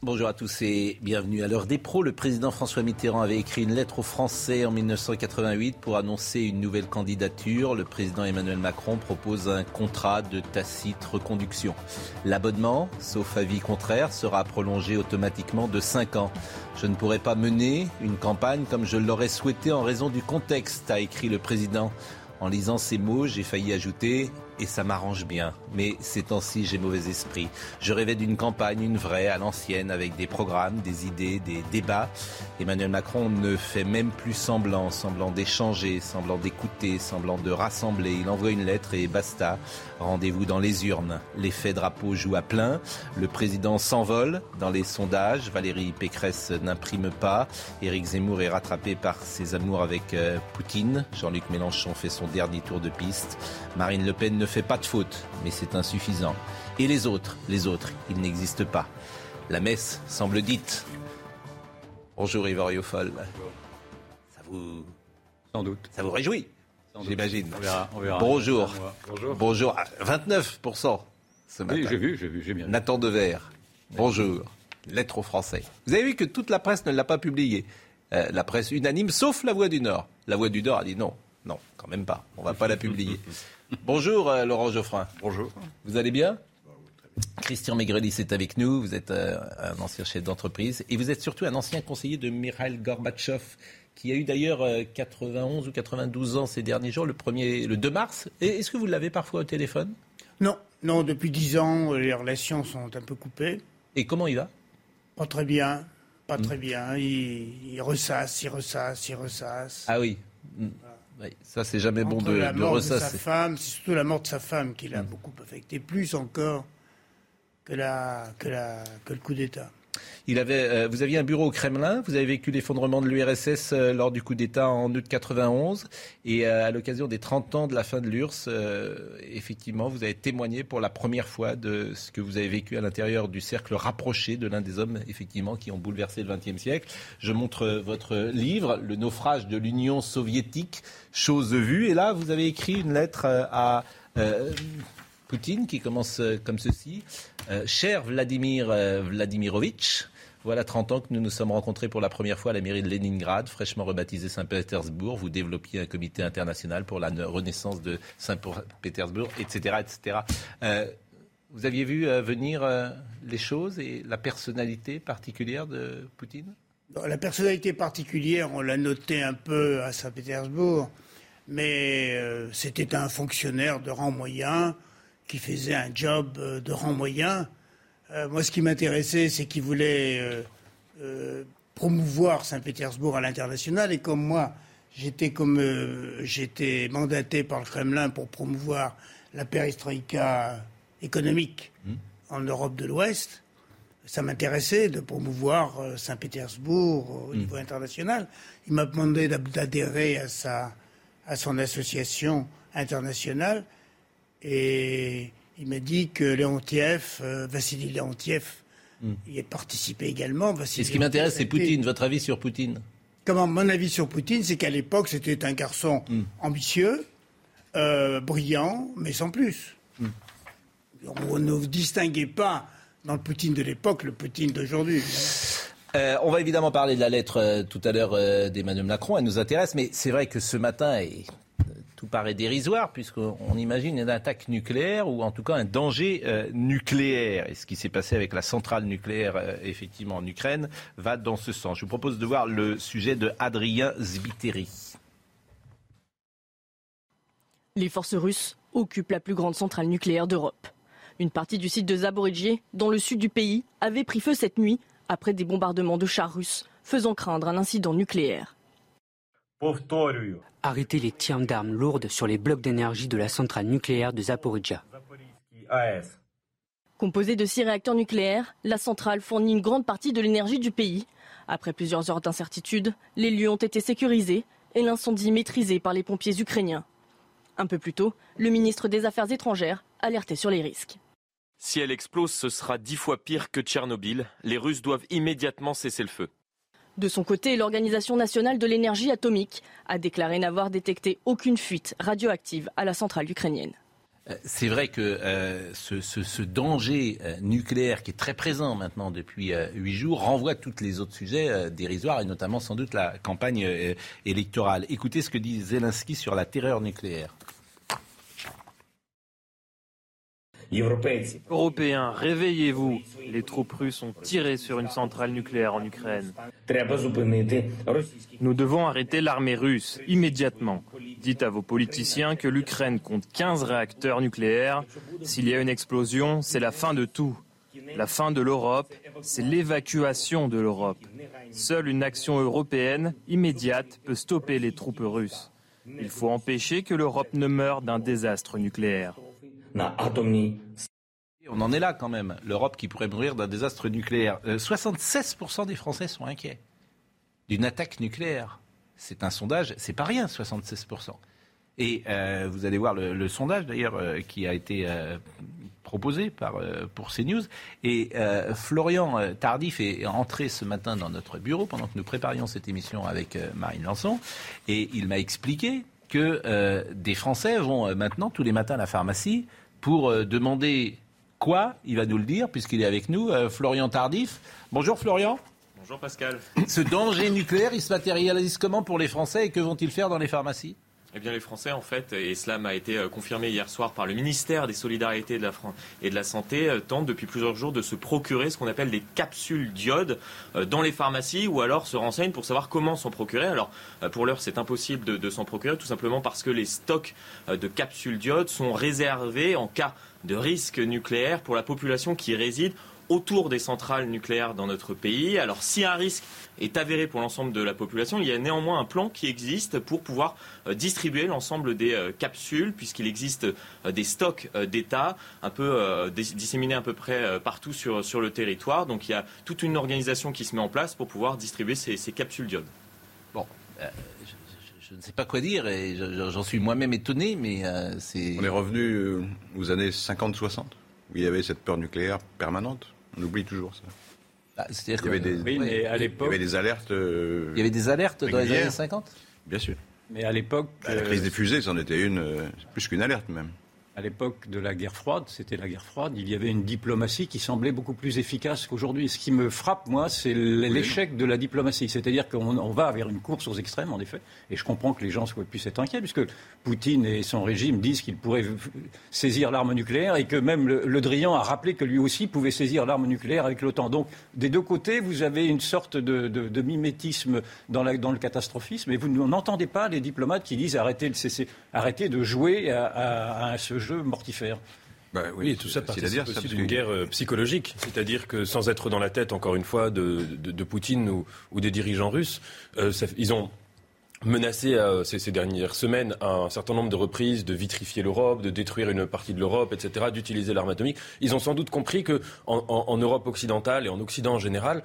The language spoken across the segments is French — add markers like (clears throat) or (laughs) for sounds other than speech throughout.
Bonjour à tous et bienvenue à l'heure des pros. Le président François Mitterrand avait écrit une lettre aux Français en 1988 pour annoncer une nouvelle candidature. Le président Emmanuel Macron propose un contrat de tacite reconduction. L'abonnement, sauf avis contraire, sera prolongé automatiquement de 5 ans. Je ne pourrai pas mener une campagne comme je l'aurais souhaité en raison du contexte, a écrit le président. En lisant ces mots, j'ai failli ajouter et ça m'arrange bien. Mais ces temps-ci, j'ai mauvais esprit. Je rêvais d'une campagne, une vraie, à l'ancienne, avec des programmes, des idées, des débats. Emmanuel Macron ne fait même plus semblant, semblant d'échanger, semblant d'écouter, semblant de rassembler. Il envoie une lettre et basta. Rendez-vous dans les urnes. L'effet drapeau joue à plein. Le président s'envole dans les sondages. Valérie Pécresse n'imprime pas. Éric Zemmour est rattrapé par ses amours avec euh, Poutine. Jean-Luc Mélenchon fait son dernier tour de piste. Marine Le Pen ne fait pas de faute, mais c'est insuffisant. Et les autres, les autres, ils n'existent pas. La messe semble dite. Bonjour Yves Foll. Ça vous... Sans doute. Ça vous réjouit J'imagine. On verra, on verra. Bonjour. Bonjour. Bonjour. Ah, 29% ce matin. Oui, j'ai vu, j'ai vu, j'ai bien vu. Nathan Dever. Bonjour. Lettre aux Français. Vous avez vu que toute la presse ne l'a pas publié. Euh, la presse unanime, sauf la Voix du Nord. La Voix du Nord a dit non, non, quand même pas. On va pas la publier. (laughs) Bonjour euh, Laurent Geoffrin. Bonjour. Vous allez bien? Christian Maigrelis est avec nous. Vous êtes euh, un ancien chef d'entreprise et vous êtes surtout un ancien conseiller de Mikhail Gorbatchev, qui a eu d'ailleurs euh, 91 ou 92 ans ces derniers jours, le, 1er, le 2 mars. Est-ce que vous l'avez parfois au téléphone? Non, non, depuis dix ans, euh, les relations sont un peu coupées. Et comment il va? Pas très bien, pas très bien. Il, il ressasse, il ressasse, il ressasse. Ah oui. Mm. Oui, ça c'est jamais bon de, la mort de sa femme, c'est surtout la mort de sa femme qui Mm. l'a beaucoup affecté, plus encore que, la, que, la, que le coup d'État. Euh, vous aviez un bureau au Kremlin, vous avez vécu l'effondrement de l'URSS euh, lors du coup d'État en août 91, et euh, à l'occasion des 30 ans de la fin de l'URSS, effectivement, vous avez témoigné pour la première fois de ce que vous avez vécu à l'intérieur du cercle rapproché de l'un des hommes, effectivement, qui ont bouleversé le XXe siècle. Je montre votre livre, Le naufrage de l'Union soviétique, chose vue, et là, vous avez écrit une lettre à... Poutine qui commence euh, comme ceci. Euh, cher Vladimir euh, Vladimirovitch, voilà 30 ans que nous nous sommes rencontrés pour la première fois à la mairie de Leningrad, fraîchement rebaptisée Saint-Pétersbourg. Vous développiez un comité international pour la renaissance de Saint-Pétersbourg, etc. etc. Vous aviez vu venir les choses et la personnalité particulière de Poutine? La personnalité particulière, on l'a noté un peu à Saint-Pétersbourg, mais c'était un fonctionnaire de rang moyen qui faisait un job euh, de rang moyen. Euh, moi, ce qui m'intéressait, c'est qu'il voulait euh, euh, promouvoir Saint-Pétersbourg à l'international. Et comme moi, j'étais comme j'étais mandaté par le Kremlin pour promouvoir la perestroïka économique en Europe de l'Ouest, ça m'intéressait de promouvoir Saint-Pétersbourg au niveau international. Il m'a demandé d'adhérer à, sa, à son association internationale et il m'a dit que Léontiev, euh, Vassili Léontiev, y a participé également. Vassili Et ce qui m'intéresse, c'est Poutine, votre avis sur Poutine? Comment mon avis sur Poutine, c'est qu'à l'époque, c'était un garçon ambitieux, euh, brillant, mais sans plus. On ne distinguait pas dans le Poutine de l'époque le Poutine d'aujourd'hui. Euh, on va évidemment parler de la lettre euh, tout à l'heure euh, d'Emmanuel Macron, elle nous intéresse, mais c'est vrai que ce matin, et, tout paraît dérisoire, puisqu'on on imagine une attaque nucléaire ou en tout cas un danger euh, nucléaire. Et ce qui s'est passé avec la centrale nucléaire, euh, effectivement, en Ukraine, va dans ce sens. Je vous propose de voir le sujet de Adrien Zbiteri. Les forces russes occupent la plus grande centrale nucléaire d'Europe. Une partie du site de Zaporizhzhia, dans le sud du pays, avait pris feu cette nuit après des bombardements de chars russes, faisant craindre un incident nucléaire. Arrêter les tirs d'armes lourdes sur les blocs d'énergie de la centrale nucléaire de Zaporizhia. Composée de six réacteurs nucléaires, la centrale fournit une grande partie de l'énergie du pays. Après plusieurs heures d'incertitude, les lieux ont été sécurisés et l'incendie maîtrisé par les pompiers ukrainiens. Un peu plus tôt, le ministre des Affaires étrangères alertait sur les risques. Si elle explose, ce sera dix fois pire que Tchernobyl. Les Russes doivent immédiatement cesser le feu. De son côté, l'Organisation nationale de l'énergie atomique a déclaré n'avoir détecté aucune fuite radioactive à la centrale ukrainienne. Euh, c'est vrai que euh, ce, danger euh, nucléaire qui est très présent maintenant depuis huit jours renvoie tous les autres sujets dérisoires et notamment sans doute la campagne électorale. Écoutez ce que dit Zelensky sur la terreur nucléaire. Européens, réveillez-vous. Les troupes russes ont tiré sur une centrale nucléaire en Ukraine. Nous devons arrêter l'armée russe immédiatement. Dites à vos politiciens que l'Ukraine compte 15 réacteurs nucléaires. S'il y a une explosion, c'est la fin de tout. La fin de l'Europe, c'est l'évacuation de l'Europe. Seule une action européenne immédiate peut stopper les troupes russes. Il faut empêcher que l'Europe ne meure d'un désastre nucléaire. On en est là quand même. L'Europe qui pourrait mourir d'un désastre nucléaire. 76% euh, des Français sont inquiets d'une attaque nucléaire. C'est un sondage, c'est pas rien, 76%. Et euh, vous allez voir le, sondage d'ailleurs euh, qui a été proposé par, pour CNews. Et Florian Tardif est entré ce matin dans notre bureau pendant que nous préparions cette émission avec Marine Lançon. Et il m'a expliqué que des Français vont maintenant tous les matins à la pharmacie pour euh, demander quoi Il va nous le dire puisqu'il est avec nous, euh, Florian Tardif. Bonjour Florian. Bonjour Pascal. Ce danger nucléaire, il se matérialise comment pour les Français et que vont-ils faire dans les pharmacies? Eh bien, les Français, en fait, et cela m'a été euh, confirmé hier soir par le ministère des Solidarités et de la, Santé, tentent depuis plusieurs jours de se procurer ce qu'on appelle des capsules d'iode dans les pharmacies ou alors se renseignent pour savoir comment s'en procurer. Alors, pour l'heure, c'est impossible de, de s'en procurer, tout simplement parce que les stocks de capsules d'iode sont réservés en cas de risque nucléaire pour la population qui réside autour des centrales nucléaires dans notre pays. Alors si un risque est avéré pour l'ensemble de la population, il y a néanmoins un plan qui existe pour pouvoir euh, distribuer l'ensemble des euh, capsules, puisqu'il existe euh, des stocks d'État un peu disséminés à peu près partout sur, sur le territoire. Donc il y a toute une organisation qui se met en place pour pouvoir distribuer ces, capsules d'iode. Bon. Je, ne sais pas quoi dire et j'en suis moi-même étonné, mais c'est. On est revenu aux années 50-60, où il y avait cette peur nucléaire permanente. On oublie toujours ça. Bah, c'est-à-dire qu'il y avait des, à il y avait des alertes. Euh, il y avait des alertes dans les années 50 Bien sûr. Mais à l'époque. Bah, la crise des fusées, c'en était une, euh, plus qu'une alerte même à l'époque de la guerre froide, c'était la guerre froide, il y avait une diplomatie qui semblait beaucoup plus efficace qu'aujourd'hui. Ce qui me frappe, moi, c'est l'échec de la diplomatie. C'est-à-dire qu'on va vers une course aux extrêmes, en effet. Et je comprends que les gens soient, puissent être inquiets, puisque Poutine et son régime disent qu'ils pourraient saisir l'arme nucléaire et que même le, Drian a rappelé que lui aussi pouvait saisir l'arme nucléaire avec l'OTAN. Donc, des deux côtés, vous avez une sorte de, mimétisme dans, le catastrophisme, et vous n'entendez pas les diplomates qui disent arrêtez, arrêtez de jouer à ce jeu mortifère. Bah oui, et tout ça participe aussi d'une guerre euh, psychologique. C'est-à-dire que sans être dans la tête, encore une fois, de, Poutine ou, des dirigeants russes, euh, ils ont menacé euh, ces, dernières semaines un certain nombre de reprises de vitrifier l'Europe, de détruire une partie de l'Europe, etc., d'utiliser l'arme atomique. Ils ont sans doute compris que en, Europe occidentale et en Occident en général,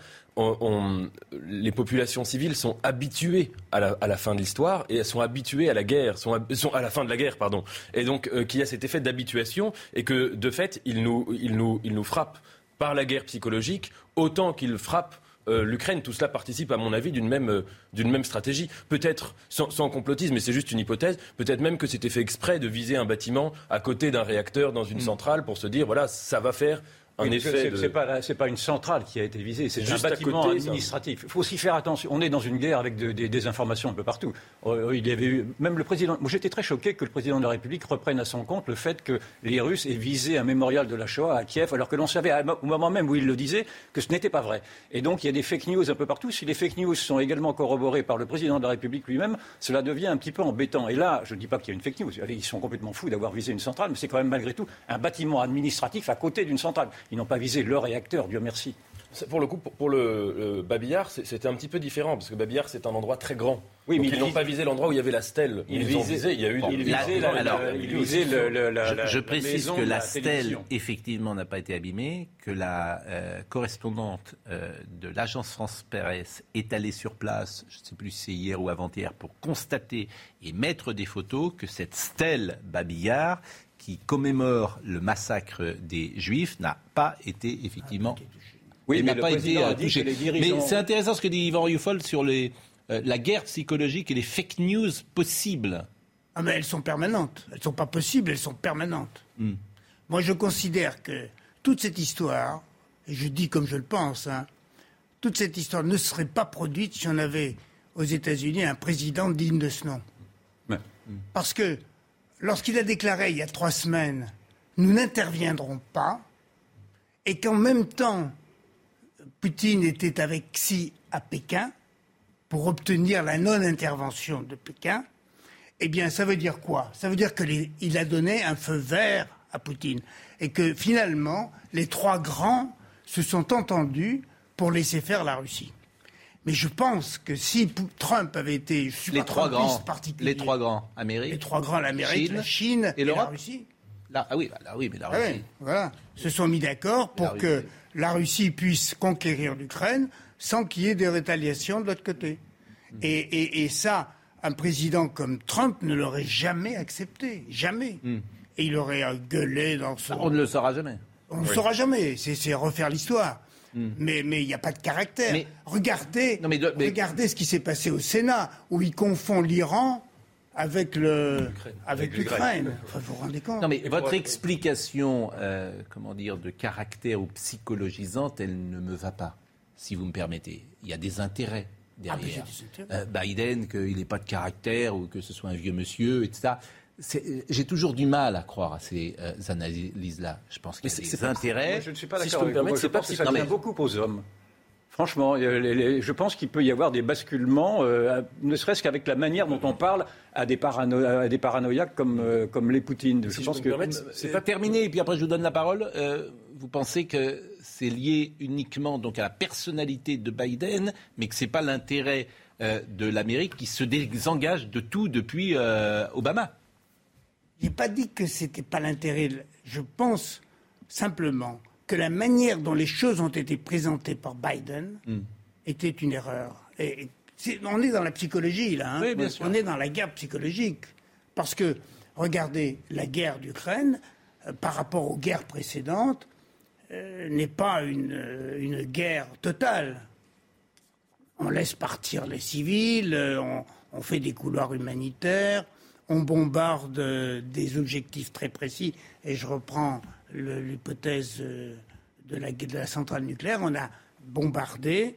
les populations civiles sont habituées à la, fin de l'histoire et elles sont habituées à la guerre, sont, à la fin de la guerre, pardon. Et donc euh, qu'il y a cet effet d'habituation et que de fait, ils nous, ils nous, ils nous frappent par la guerre psychologique autant qu'ils frappent euh, l'Ukraine. Tout cela participe, à mon avis, d'une même, euh, d'une même stratégie. Peut-être, sans, sans, complotisme, mais c'est juste une hypothèse, peut-être même que c'était fait exprès de viser un bâtiment à côté d'un réacteur dans une mm. centrale pour se dire, voilà, ça va faire un effet. C'est pas, pas, une centrale qui a été visée, c'est un bâtiment administratif. Il faut aussi faire attention. On est dans une guerre avec des informations un peu partout. Euh, il y avait eu, même le président. Moi, j'étais très choqué que le président de la République reprenne à son compte le fait que les Russes aient visé un mémorial de la Shoah à Kiev, alors que l'on savait au moment même où il le disait que ce n'était pas vrai. Et donc, il y a des fake news un peu partout. Si les fake news sont également corroborées par le président de la République lui-même, cela devient un petit peu embêtant. Et là, je ne dis pas qu'il y a une fake news. Ils sont complètement fous d'avoir visé une centrale, mais c'est quand même malgré tout un bâtiment administratif à côté d'une centrale. Ils n'ont pas visé leur réacteur, Dieu merci. Pour le coup, pour, le, Babillard, c'était un petit peu différent, parce que Babillard, c'est un endroit très grand. Oui, mais ils n'ont pas visé l'endroit où il y avait la stèle. Ils, ils ont visé, il y a eu il visait je, précise que la, stèle, effectivement, n'a pas été abîmée, que la euh, correspondante euh, de l'agence France Presse est allée sur place, je ne sais plus si c'est hier ou avant-hier, pour constater et mettre des photos que cette stèle Babillard qui commémore le massacre des Juifs n'a pas été effectivement oui, il n'a pas été touché. Mais c'est intéressant ce que dit Yvan Rioufol sur les, euh, la guerre psychologique et les fake news possibles. Ah, mais elles sont permanentes. Elles ne sont pas possibles, elles sont permanentes. Hmm. Moi, je considère que toute cette histoire, et je dis comme je le pense, hein, toute cette histoire ne serait pas produite si on avait aux États-Unis un président digne de ce nom. Parce que lorsqu'il a déclaré il y a trois semaines, nous n'interviendrons pas, et qu'en même temps, Poutine était avec Xi à Pékin pour obtenir la non-intervention de Pékin, eh bien, ça veut dire quoi? Ça veut dire qu'il a donné un feu vert à Poutine et que finalement, les trois grands se sont entendus pour laisser faire la Russie. Mais je pense que si Trump avait été les trois grands, les trois grands, Amérique, les trois grands, l'Amérique, la Chine et, la Russie. ah oui, bah, oui, mais la ah Russie. voilà, se sont mis d'accord pour que la Russie puisse conquérir l'Ukraine sans qu'il y ait des rétaliations de l'autre côté. Hmm. Et, ça, un président comme Trump ne l'aurait jamais accepté, jamais. Hmm. Et il aurait gueulé dans son... On ne le saura jamais. On ne le saura jamais, c'est refaire l'histoire. Hmm. Mais il n'y a pas de caractère. Regardez, regardez ce qui s'est passé au Sénat, où il confond l'Iran avec le avec l'Ukraine. vous vous rendez compte Non mais votre explication, euh, comment dire, de caractère ou psychologisante, elle ne me va pas, si vous me permettez. Il y a des intérêts ah, derrière. Euh, Biden, qu'il n'ait pas de caractère ou que ce soit un vieux monsieur, etc. J'ai toujours du mal à croire à ces euh, analyses-là. Je pense qu'il y a des intérêts. je ne suis pas d'accord. Si je, je pense que ça tient beaucoup aux hommes. Franchement, je pense qu'il peut y avoir des basculements, euh, ne serait-ce qu'avec la manière dont on parle à des, paranoïaques comme, euh, comme les Poutines. je pense que c'est pas terminé. Et puis après, je vous donne la parole. Euh, vous pensez que c'est lié uniquement donc à la personnalité de Biden, mais que c'est pas l'intérêt de l'Amérique qui se désengage de tout depuis Obama? J'ai pas dit que c'était pas l'intérêt. Je pense simplement que la manière dont les choses ont été présentées par Biden hmm. était une erreur. Et, on est dans la psychologie, là. Hein. On est dans la guerre psychologique. Parce que, regardez, la guerre d'Ukraine, euh, par rapport aux guerres précédentes, euh, n'est pas une, euh, une, guerre totale. On laisse partir les civils, on, on fait des couloirs humanitaires, on bombarde des objectifs très précis. Et je reprends l'hypothèse euh, de la, centrale nucléaire, on a bombardé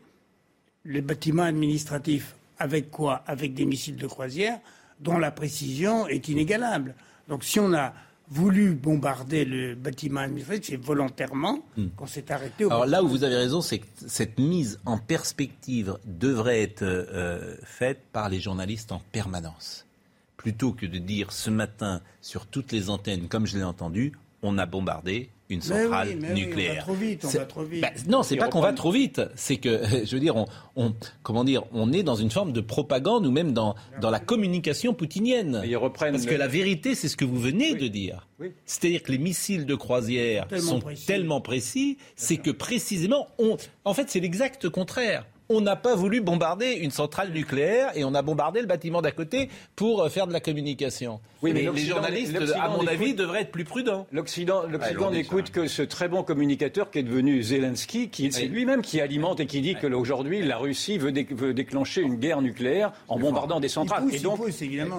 les bâtiments administratifs avec quoi? Avec des missiles de croisière dont la précision est inégalable. Donc si on a voulu bombarder le bâtiment administratif, c'est volontairement hmm. qu'on s'est arrêté. Au Alors là où vous avez raison, c'est que cette mise en perspective devrait être euh, faite par les journalistes en permanence. Plutôt que de dire ce matin sur toutes les antennes, comme je l'ai entendu, on a bombardé une centrale nucléaire. on va trop vite, on va trop vite. Bah, non, c'est pas qu'on va trop vite. C'est que, (laughs) je veux dire, on, comment dire, on est dans une forme de propagande ou même dans, dans la communication poutinienne. Parce que la vérité, c'est ce que vous venez de dire. C'est-à-dire que les missiles de croisière sont tellement précis, c'est que précisément, on, en fait, c'est l'exact contraire on n'a pas voulu bombarder une centrale nucléaire et on a bombardé le bâtiment d'à côté pour euh, faire de la communication. Oui, mais, les journalistes, à mon avis, devraient être plus prudents. L'Occident n'écoute que ce très bon communicateur qui est devenu Zelensky, qui c'est lui-même qui alimente et qui dit que aujourd'hui la Russie veut, déclencher une guerre nucléaire en bombardant des centrales. et donc,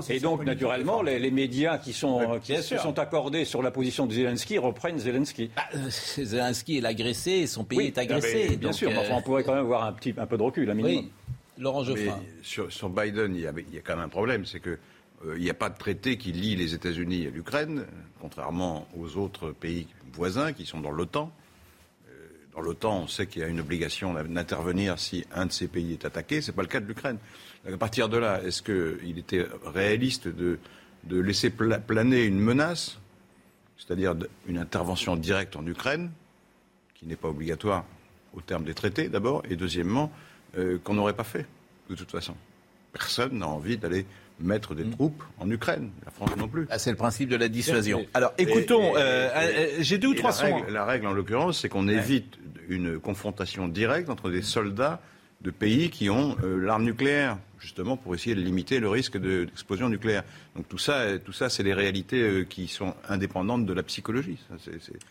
et donc naturellement, les, médias qui, sont, qui se sont accordés sur la position de Zelensky reprennent Zelensky. Bah, euh, Zelensky est l'agressé son pays est agressé. bien sûr, mais on pourrait quand même avoir un, petit, un peu de recul, Oui. Laurent Geoffrin. Sur, Biden, il y, a, quand même un problème, c'est que euh, il n'y a pas de traité qui lie les États-Unis à l'Ukraine, contrairement aux autres pays voisins qui sont dans l'OTAN. Euh, dans l'OTAN, on sait qu'il y a une obligation d'intervenir si un de ces pays est attaqué. Ce n'est pas le cas de l'Ukraine. À partir de là, est-ce qu'il était réaliste de, de laisser planer une menace, c'est-à-dire une intervention directe en Ukraine, qui n'est pas obligatoire au terme des traités d'abord, et deuxièmement, qu'on n'aurait pas fait, de toute façon. Personne n'a envie d'aller mettre des mm. troupes en Ukraine. La France non plus. Ah, c'est le principe de la dissuasion. Alors, écoutons, j'ai deux ou trois sons. La règle, en l'occurrence, c'est qu'on évite une confrontation directe entre des soldats de pays qui ont euh, l'arme nucléaire, justement pour essayer de limiter le risque d'explosion nucléaire. Donc tout ça, tout ça c'est des réalités euh, qui sont indépendantes de la psychologie.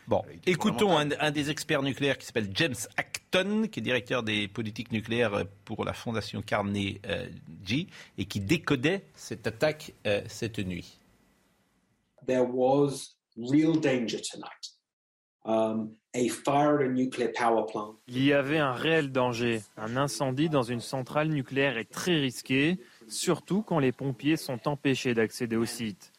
bon, écoutons un, des experts nucléaires qui s'appelle James Acton, qui est directeur des politiques nucléaires pour la fondation Carnegie et qui décodait cette attaque euh, cette nuit. There was real danger tonight. Um, il y avait un réel danger. Un incendie dans une centrale nucléaire est très risqué, surtout quand les pompiers sont empêchés d'accéder au site.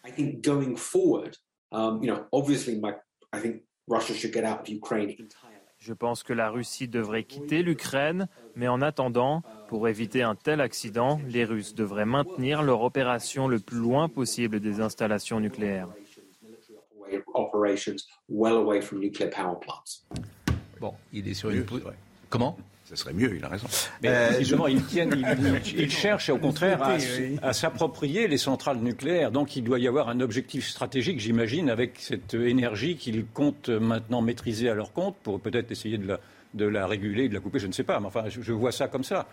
Je pense que la Russie devrait quitter l'Ukraine, mais en attendant, pour éviter un tel accident, les Russes devraient maintenir leur opération le plus loin possible des installations nucléaires operations well away from nuclear power plants. Bon, il est sur une. Comment? Ça serait mieux, il a raison. Mais euh, justement, il, il, cherche au contraire à, s'approprier les centrales nucléaires. Donc il doit y avoir un objectif stratégique, j'imagine, avec cette énergie qu'il compte maintenant maîtriser à leur compte pour peut-être essayer de la, de la réguler, de la couper, je ne sais pas. Mais enfin, je vois ça comme ça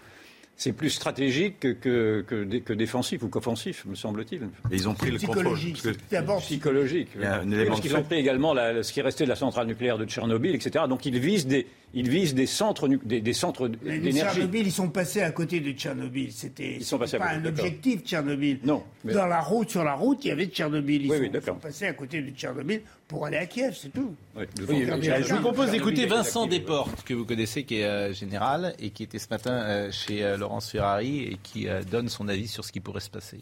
c'est plus stratégique que, que, que, défensif ou qu'offensif, me semble-t-il. Ils ont pris le contrôle. D'abord psychologique. Parce qu'ils ont pris également ce qui restait de la centrale nucléaire de Tchernobyl, etc. Donc ils visent des, ils visent des centres, des, des centres d'énergie. Tchernobyl, ils sont passés à côté de Tchernobyl. C'était pas un objectif Tchernobyl. Non. Dans la route, sur la route, il y avait Tchernobyl. Ils, sont, ils sont passés à côté de Tchernobyl pour aller à Kiev, c'est tout. je vous propose d'écouter Vincent Desportes, que vous connaissez, qui est euh, général et qui était ce matin euh, chez euh, Laurence Ferrari et qui donne son avis sur ce qui pourrait se passer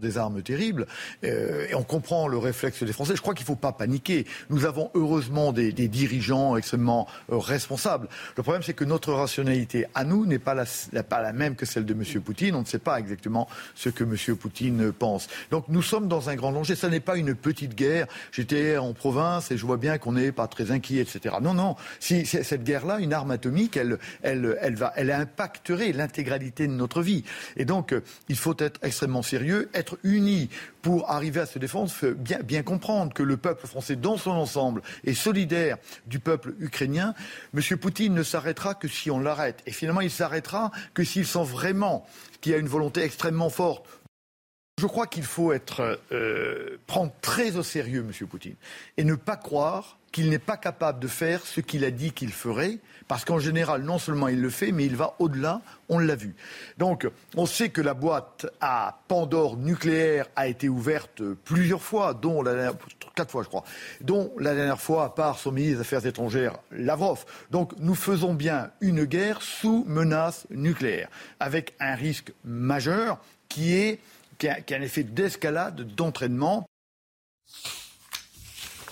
des armes terribles. Euh, et on comprend le réflexe des Français. Je crois qu'il ne faut pas paniquer. Nous avons heureusement des, dirigeants extrêmement euh, responsables. Le problème, c'est que notre rationalité à nous n'est pas la, même que celle de M. Poutine. On ne sait pas exactement ce que M. Poutine pense. Donc nous sommes dans un grand danger. Ce n'est pas une petite guerre. J'étais en province et je vois bien qu'on n'est pas très inquiet, etc. Non, non. Si, cette guerre-là, une arme atomique, elle, va, elle impacterait l'intégralité de notre vie. Et donc, euh, il faut être extrêmement sérieux, unis pour arriver à se défendre, bien, bien comprendre que le peuple français dans son ensemble est solidaire du peuple ukrainien. M. Poutine ne s'arrêtera que si on l'arrête. Et finalement, il s'arrêtera que s'il sent vraiment qu'il y a une volonté extrêmement forte je crois qu'il faut être, euh, prendre très au sérieux M. Poutine et ne pas croire qu'il n'est pas capable de faire ce qu'il a dit qu'il ferait, parce qu'en général, non seulement il le fait, mais il va au-delà, on l'a vu. Donc, on sait que la boîte à Pandore nucléaire a été ouverte plusieurs fois, dont la dernière, quatre fois je crois, dont la dernière fois par son ministre des Affaires étrangères, Lavrov. Donc, nous faisons bien une guerre sous menace nucléaire, avec un risque majeur qui est qui un effet d'escalade, d'entraînement.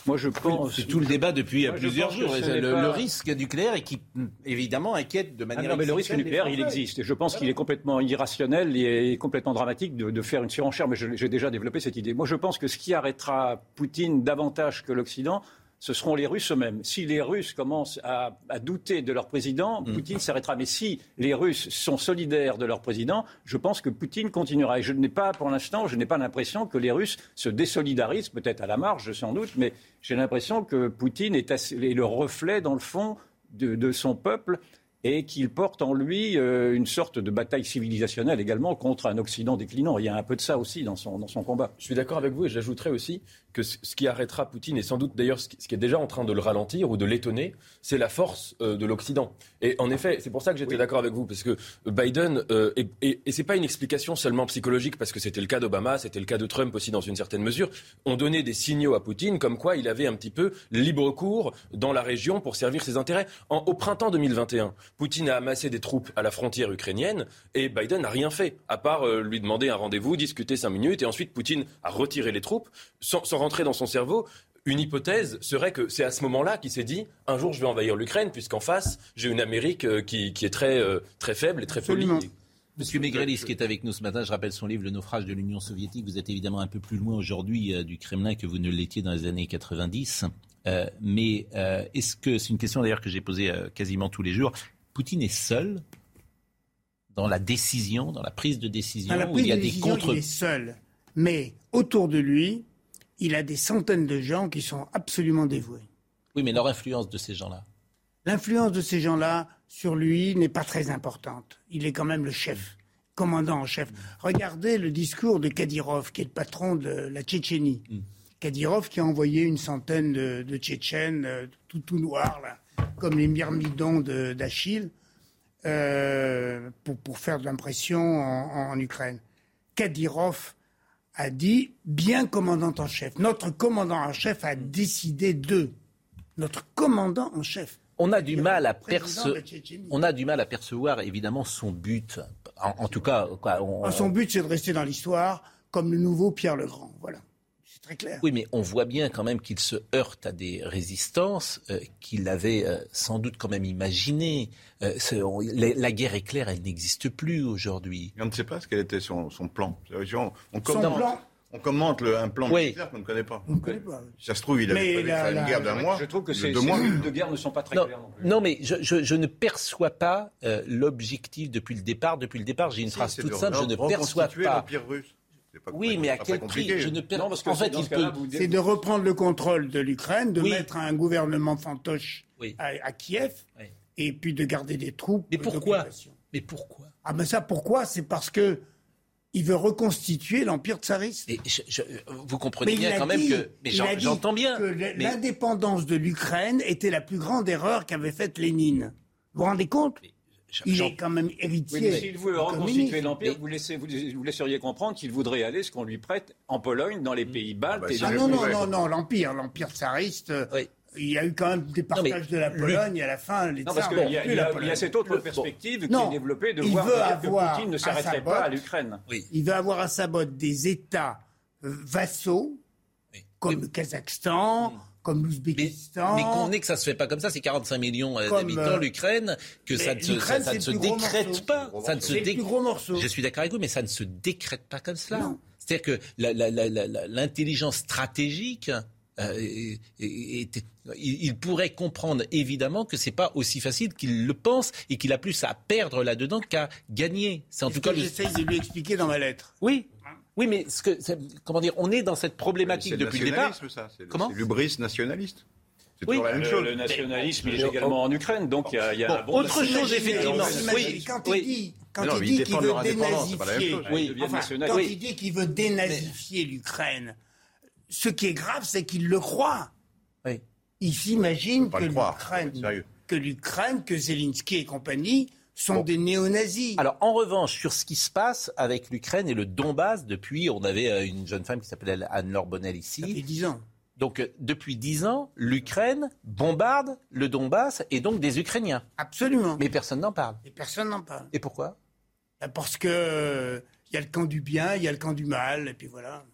Moi, je pense. C'est tout le débat depuis plusieurs jours. Le, risque nucléaire et qui, évidemment, inquiète de manière. Ah non, mais le risque nucléaire, il existe. Et je pense qu'il est complètement irrationnel et complètement dramatique de, de faire une surenchère. Mais j'ai déjà développé cette idée. Moi, je pense que ce qui arrêtera Poutine davantage que l'Occident, ce seront les Russes eux-mêmes. Si les Russes commencent à, douter de leur président, mm. Poutine s'arrêtera. Mais si les Russes sont solidaires de leur président, je pense que Poutine continuera. Et je n'ai pas, pour l'instant, je n'ai pas l'impression que les Russes se désolidarisent, peut-être à la marge, sans doute, mais j'ai l'impression que Poutine est, le reflet, dans le fond, de son peuple et qu'il porte en lui euh, une sorte de bataille civilisationnelle également contre un Occident déclinant. Il y a un peu de ça aussi dans son, dans son combat. Je suis d'accord avec vous et j'ajouterais aussi que ce qui arrêtera Poutine, et sans doute d'ailleurs ce qui est déjà en train de le ralentir ou de l'étonner, c'est la force euh, de l'Occident. Et en effet, c'est pour ça que j'étais d'accord avec vous, parce que Biden, euh, et, et, et c'est pas une explication seulement psychologique, parce que c'était le cas d'Obama, c'était le cas de Trump aussi dans une certaine mesure, ont donné des signaux à Poutine comme quoi il avait un petit peu libre cours dans la région pour servir ses intérêts. En, au printemps 2021, Poutine a amassé des troupes à la frontière ukrainienne et Biden n'a rien fait, à part euh, lui demander un rendez-vous, discuter cinq minutes, et ensuite Poutine a retiré les troupes sans, sans rentrer dans son cerveau. Une hypothèse serait que c'est à ce moment-là qu'il s'est dit un jour je vais envahir l'Ukraine, puisqu'en face j'ai une Amérique euh, qui, qui, est très, euh, très faible et très polie. Monsieur Megrelis, qui est avec nous ce matin, je rappelle son livre Le naufrage de l'Union soviétique. Vous êtes évidemment un peu plus loin aujourd'hui du Kremlin que vous ne l'étiez dans les années 90. mais est-ce que, c'est une question d'ailleurs que j'ai posée quasiment tous les jours, Poutine est seul dans la décision, dans la prise de décision, où il y a des contre... Il est seul, mais autour de lui, il a des centaines de gens qui sont absolument dévoués. Oui, mais leur influence de ces gens-là L'influence de ces gens-là sur lui n'est pas très importante. Il est quand même le chef, commandant en chef. Regardez le discours de Kadyrov, qui est le patron de la Tchétchénie. Mm. Kadyrov qui a envoyé une centaine de, Tchétchènes, euh, tout, tout noirs, là, comme les myrmidons d'Achille, euh, pour, pour, faire de l'impression en, en, Ukraine. Kadyrov a dit, bien commandant en chef, notre commandant en chef a décidé de. Notre commandant en chef. On a du mal à on a du mal à percevoir évidemment son but. En, tout cas, quoi, ah, son but c'est de rester dans l'histoire comme le nouveau Pierre le Grand. Voilà. Très clair. Oui, mais on voit bien quand même qu'il se heurte à des résistances euh, qu'il avait euh, sans doute quand même imaginées. Euh, la, guerre éclair, elle n'existe plus aujourd'hui. On ne sait pas ce quel était son, plan. On, on plan on commente un plan militaire qu'on ne connaît pas. On ne connaît pas. ça se trouve, il a fait une guerre d'un mois. Je trouve que ces cellules de guerre ne sont pas très non, claires non mais je, ne perçois pas l'objectif depuis le départ. Depuis le départ, j'ai une phrase toute simple, je ne perçois pas. Russe. Oui, mais à quel prix Je ne perds... parce en fait, c'est de reprendre le contrôle de l'Ukraine, de mettre un gouvernement fantoche à, Kiev, et puis de garder des troupes. Mais pourquoi Mais pourquoi Ah ben ça, pourquoi? C'est parce que il veut reconstituer l'empire tsariste. Et vous comprenez bien quand même que. Mais j'entends bien. Que l'indépendance de l'Ukraine était la plus grande erreur qu'avait faite Lénine. Vous vous rendez compte? Il est quand même héritier. Oui, S'il veut reconstituer l'Empire, vous, laissez, vous, laisseriez comprendre qu'il voudrait aller ce qu'on lui prête en Pologne, dans les pays baltes. Ah, bah, non, non, non, non, l'Empire, l'Empire tsariste. Il y a eu quand même des partages de la Pologne et à la fin, les non, parce qu'il y, y, a cette autre perspective qui est développée de voir que Poutine ne s'arrêterait pas à l'Ukraine. Il veut avoir à sa botte des États vassaux, comme le Kazakhstan, mm comme l'Ouzbékistan. Mais, qu'on est que ça se fait pas comme ça, c'est 45 millions euh, d'habitants, euh, l'Ukraine, que ça ne se, ça, ne se décrète pas. Ça ne se dé... gros morceau. Je suis d'accord avec vous, mais ça ne se décrète pas comme cela. C'est-à-dire que l'intelligence stratégique, euh, il, pourrait comprendre évidemment que c'est pas aussi facile qu'il le pense et qu'il a plus à perdre là-dedans qu'à gagner. C'est en tout cas. J'essaye de lui expliquer dans ma lettre? Oui, oui, mais ce que, comment dire, on est dans cette problématique depuis le départ. Ça, c'est comment l'ubris nationaliste. C'est oui, la même chose. Le nationalisme, il est également en Ukraine, donc il y a, y a bon, autre chose effectivement. Oui, quand il dit, quand il dit qu'il veut dénazifier, oui, enfin, quand il dit qu'il veut dénazifier l'Ukraine, ce qui est grave, c'est qu'il le croit. Oui. Il s'imagine que l'Ukraine, que l'Ukraine, que Zelensky et compagnie sont des néo-nazis. Alors, en revanche, sur ce qui se passe avec l'Ukraine et le Donbass, depuis, on avait euh, une jeune femme qui s'appelait Anne-Laure Bonnel ici. Depuis dix ans. Donc, euh, depuis dix ans, l'Ukraine bombarde le Donbass et donc des Ukrainiens. Absolument. Mais personne n'en parle. Et personne n'en parle. Et pourquoi? Ben, Parce que il euh, y a le camp du bien, il y a le camp du mal, et puis voilà.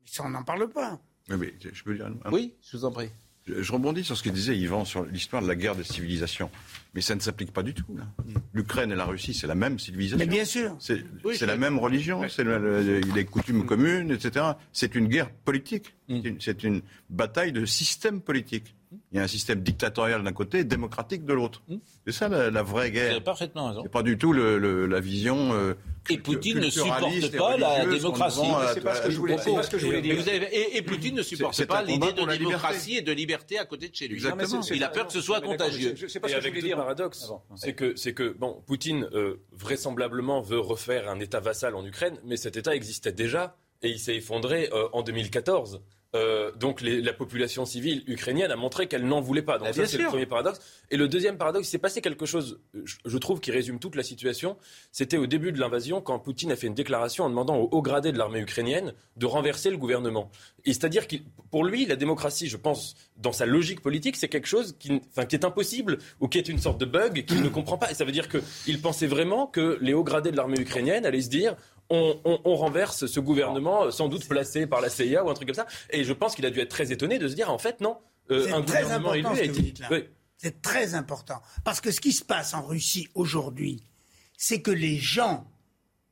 Mais ça, on n'en parle pas. Oui, mais je peux dire. Oui, je vous en prie. Je rebondis sur ce que disait Yvan sur l'histoire de la guerre des civilisations. Mais ça ne s'applique pas du tout. L'Ukraine et la Russie, c'est la même civilisation. Mais bien sûr. C'est la même religion, c'est les coutumes communes, etc. C'est une guerre politique. Mm. C'est une bataille de système politique. Il y a un système dictatorial d'un côté et démocratique de l'autre. Hmm. C'est ça la, vraie guerre. Vous avez parfaitement raison. C'est pas du tout le, la vision. Euh, et Poutine ne supporte pas la démocratie. C'est pas ce que je voulais, dire. Et, Poutine ne supporte pas l'idée de démocratie et de liberté à côté de chez lui. Exactement. Il a peur que ce soit contagieux. C'est pas ce que je voulais dire. paradoxe, c'est que, c'est que bon, Poutine euh, vraisemblablement veut refaire un État vassal en Ukraine, mais cet État existait déjà et il s'est effondré euh, en 2014. Euh, donc la population civile ukrainienne a montré qu'elle n'en voulait pas. Donc ça, c'est le premier paradoxe. Et le deuxième paradoxe, il s'est passé quelque chose, je, trouve, qui résume toute la situation. C'était au début de l'invasion, quand Poutine a fait une déclaration en demandant aux hauts gradés de l'armée ukrainienne de renverser le gouvernement. Et c'est-à-dire que pour lui, la démocratie, je pense, dans sa logique politique, c'est quelque chose qui, enfin, qui est impossible ou qui est une sorte de bug qu'il ne comprend pas. Et ça veut dire qu'il pensait vraiment que les hauts gradés de l'armée ukrainienne allaient se dire on, renverse ce gouvernement, sans doute placé par la CIA ou un truc comme ça. Et je pense qu'il a dû être très étonné de se dire, en fait, non, euh, un gouvernement élu C'est très important. Parce que ce qui se passe en Russie aujourd'hui, c'est que les gens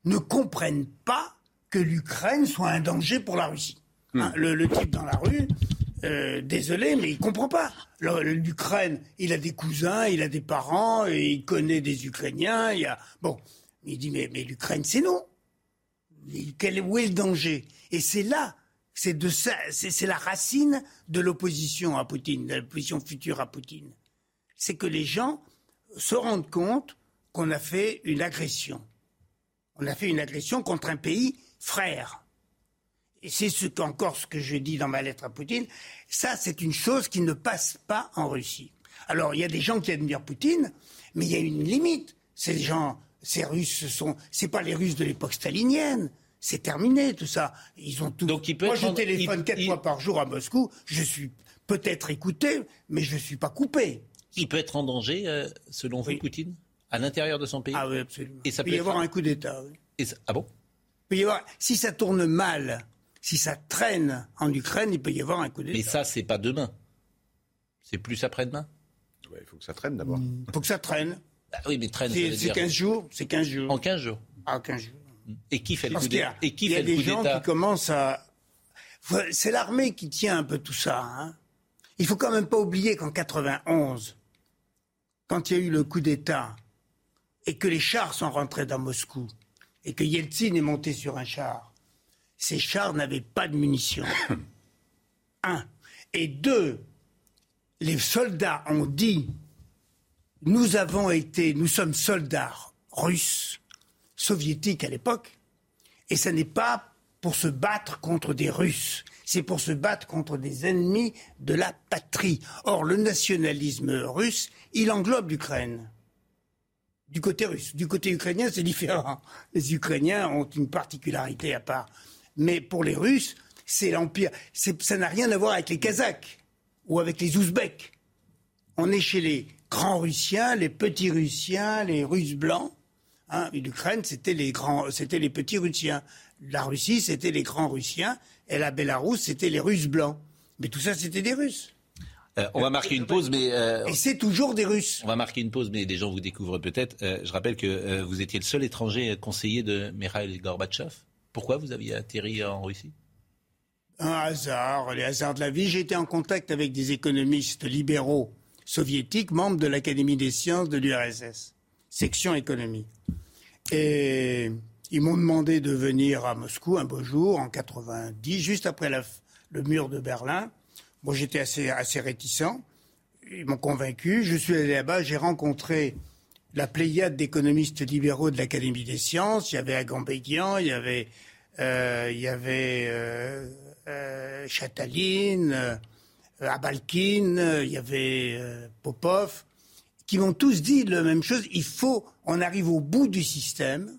ne comprennent pas que l'Ukraine soit un danger pour la Russie. Hmm. Hein, le, type dans la rue, euh, désolé, mais il comprend pas. L'Ukraine, il a des cousins, il a des parents, et il connaît des Ukrainiens. Il y a bon, il dit mais, mais l'Ukraine, c'est non. Quel, où est le danger? Et c'est là, c'est de ça, c'est la racine de l'opposition à Poutine, de l'opposition future à Poutine. C'est que les gens se rendent compte qu'on a fait une agression. On a fait une agression contre un pays frère et c'est ce encore ce que je dis dans ma lettre à Poutine, ça c'est une chose qui ne passe pas en Russie. Alors il y a des gens qui admirent Poutine, mais il y a une limite. Ces gens, ces Russes, ce sont, c'est pas les Russes de l'époque stalinienne. C'est terminé tout ça. Ils ont tout. Donc il peut Moi je téléphone quatre fois par jour à Moscou. Je suis peut-être écouté, mais je ne suis pas coupé. Il peut être en danger, euh, selon vous, Poutine, à l'intérieur de son pays? Ah oui, absolument. Et ça peut, y avoir un coup d'État. Oui. Ah bon? Il peut y avoir, si ça tourne mal, si ça traîne en Ukraine, il peut y avoir un coup d'État. Mais ça, c'est pas demain. C'est plus après-demain. il faut que ça traîne d'abord. Il faut que ça traîne. Ah oui, mais traîne, c'est 15 jours. C'est 15 jours. En 15 jours. Ah, 15 jours. Et qui fait le coup d'État Et qui Il y a des gens qui commencent à. C'est l'armée qui tient un peu tout ça. Hein. Il faut quand même pas oublier qu'en 91, quand il y a eu le coup d'État et que les chars sont rentrés dans Moscou et que Yeltsin est monté sur un char, ces chars n'avaient pas de munitions. (coughs) Un. Et deux, les soldats ont dit nous avons été, nous sommes soldats russes, soviétiques à l'époque, et ce n'est pas pour se battre contre des Russes, c'est pour se battre contre des ennemis de la patrie. Or, le nationalisme russe, il englobe l'Ukraine. Du côté russe. Du côté ukrainien, c'est différent. Les Ukrainiens ont une particularité à part. Mais pour les Russes, c'est l'Empire. Ça n'a rien à voir avec les Kazakhs ou avec les Ouzbeks. On est chez les grands Russiens, les petits Russiens, les Russes blancs. Hein, L'Ukraine, c'était les grands, c'était les petits Russiens. La Russie, c'était les grands Russiens. Et la Bélarousse, c'était les Russes blancs. Mais tout ça, c'était des Russes. Euh, on va marquer une pause, mais euh, et c'est toujours des Russes. On va marquer une pause, mais des gens vous découvrent peut-être. Euh, je rappelle que vous étiez le seul étranger conseiller de Mikhail Gorbatchev. Pourquoi vous aviez atterri en Russie? Un hasard, les hasards de la vie. Été en contact avec des économistes libéraux soviétiques, membres de l'Académie des sciences de l'URSS, section économie. Et ils m'ont demandé de venir à Moscou un beau jour, en 90, juste après le mur de Berlin. Moi, j'étais assez, assez réticent. Ils m'ont convaincu. Je suis allé là-bas, j'ai rencontré la pléiade d'économistes libéraux de l'Académie des sciences. Il y avait Agambéguian, il y avait, euh, il y avait euh, euh, Chataline, Abalkin, il y avait Popov, qui m'ont tous dit la même chose. Il faut, on arrive au bout du système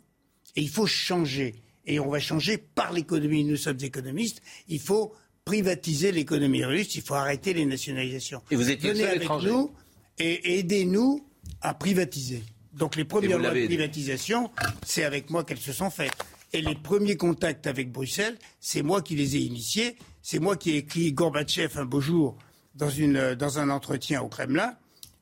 et il faut changer. Et on va changer par l'économie. Nous sommes économistes. Il faut privatiser l'économie russe. Il faut arrêter les nationalisations. Et vous étiez Venez avec nous et aidez-nous à privatiser. Donc les premières lois de privatisation, c'est avec moi qu'elles se sont faites. Et les premiers contacts avec Bruxelles, c'est moi qui les ai initiés. C'est moi qui ai écrit Gorbatchev un beau jour dans, une, dans un entretien au Kremlin.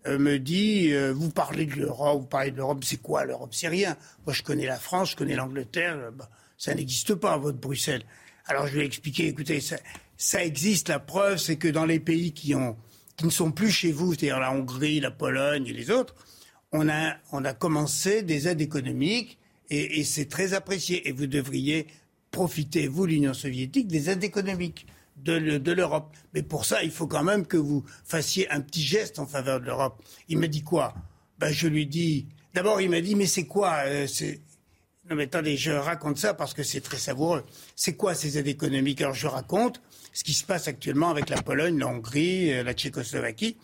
Euh, me dit euh, vous parlez de l'Europe, vous parlez de l'Europe, c'est quoi l'Europe? C'est rien. Moi, je connais la France, je connais l'Angleterre. Euh, bah, ça n'existe pas, votre Bruxelles. Alors je lui ai expliqué écoutez, ça, ça existe. La preuve, c'est que dans les pays qui ont qui ne sont plus chez vous, c'est-à-dire la Hongrie, la Pologne et les autres, on a, on a commencé des aides économiques et, c'est très apprécié. Et vous devriez profiter, vous, l'Union soviétique, des aides économiques de, l'Europe. Mais pour ça, il faut quand même que vous fassiez un petit geste en faveur de l'Europe. Il m'a dit quoi? Ben, Je lui dis. D'abord, il m'a dit Mais c'est quoi euh, Non, mais attendez, je raconte ça parce que c'est très savoureux. C'est quoi ces aides économiques? Alors, je raconte ce qui se passe actuellement avec la Pologne, la Hongrie, euh, la Tchécoslovaquie.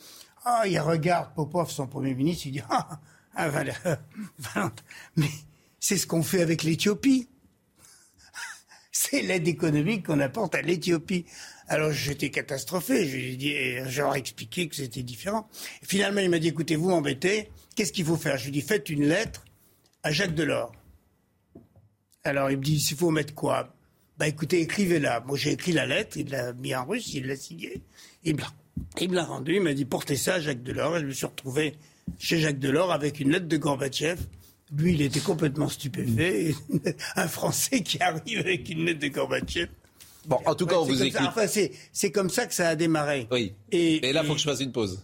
Ah, il regarde Popov, son Premier ministre, il dit (laughs) Ah, ah (laughs) mais c'est ce qu'on fait avec l'Éthiopie. (laughs) C'est l'aide économique qu'on apporte à l'Éthiopie. Alors j'étais catastrophé, je lui ai j'aurais expliqué que c'était différent. finalement, il m'a dit, écoutez, vous m'embêtez, qu'est-ce qu'il faut faire? Je lui ai dit, faites une lettre à Jacques Delors. Alors il me dit, il faut mettre quoi? Bah écoutez, écrivez-la. Moi j'ai écrit la lettre, il l'a mis en russe, il l'a signée. Il me il l'a rendu, il m'a dit portez ça à Jacques Delors. Et je me suis retrouvé chez Jacques Delors avec une lettre de Gorbatchev. Lui, il était complètement stupéfait. (laughs) Un Français qui arrive avec une lettre de Gorbatchev. Bon, en tout cas, on vous écoute. enfin, c'est comme ça que ça a démarré. Oui. Et, là, il faut que je fasse une pause.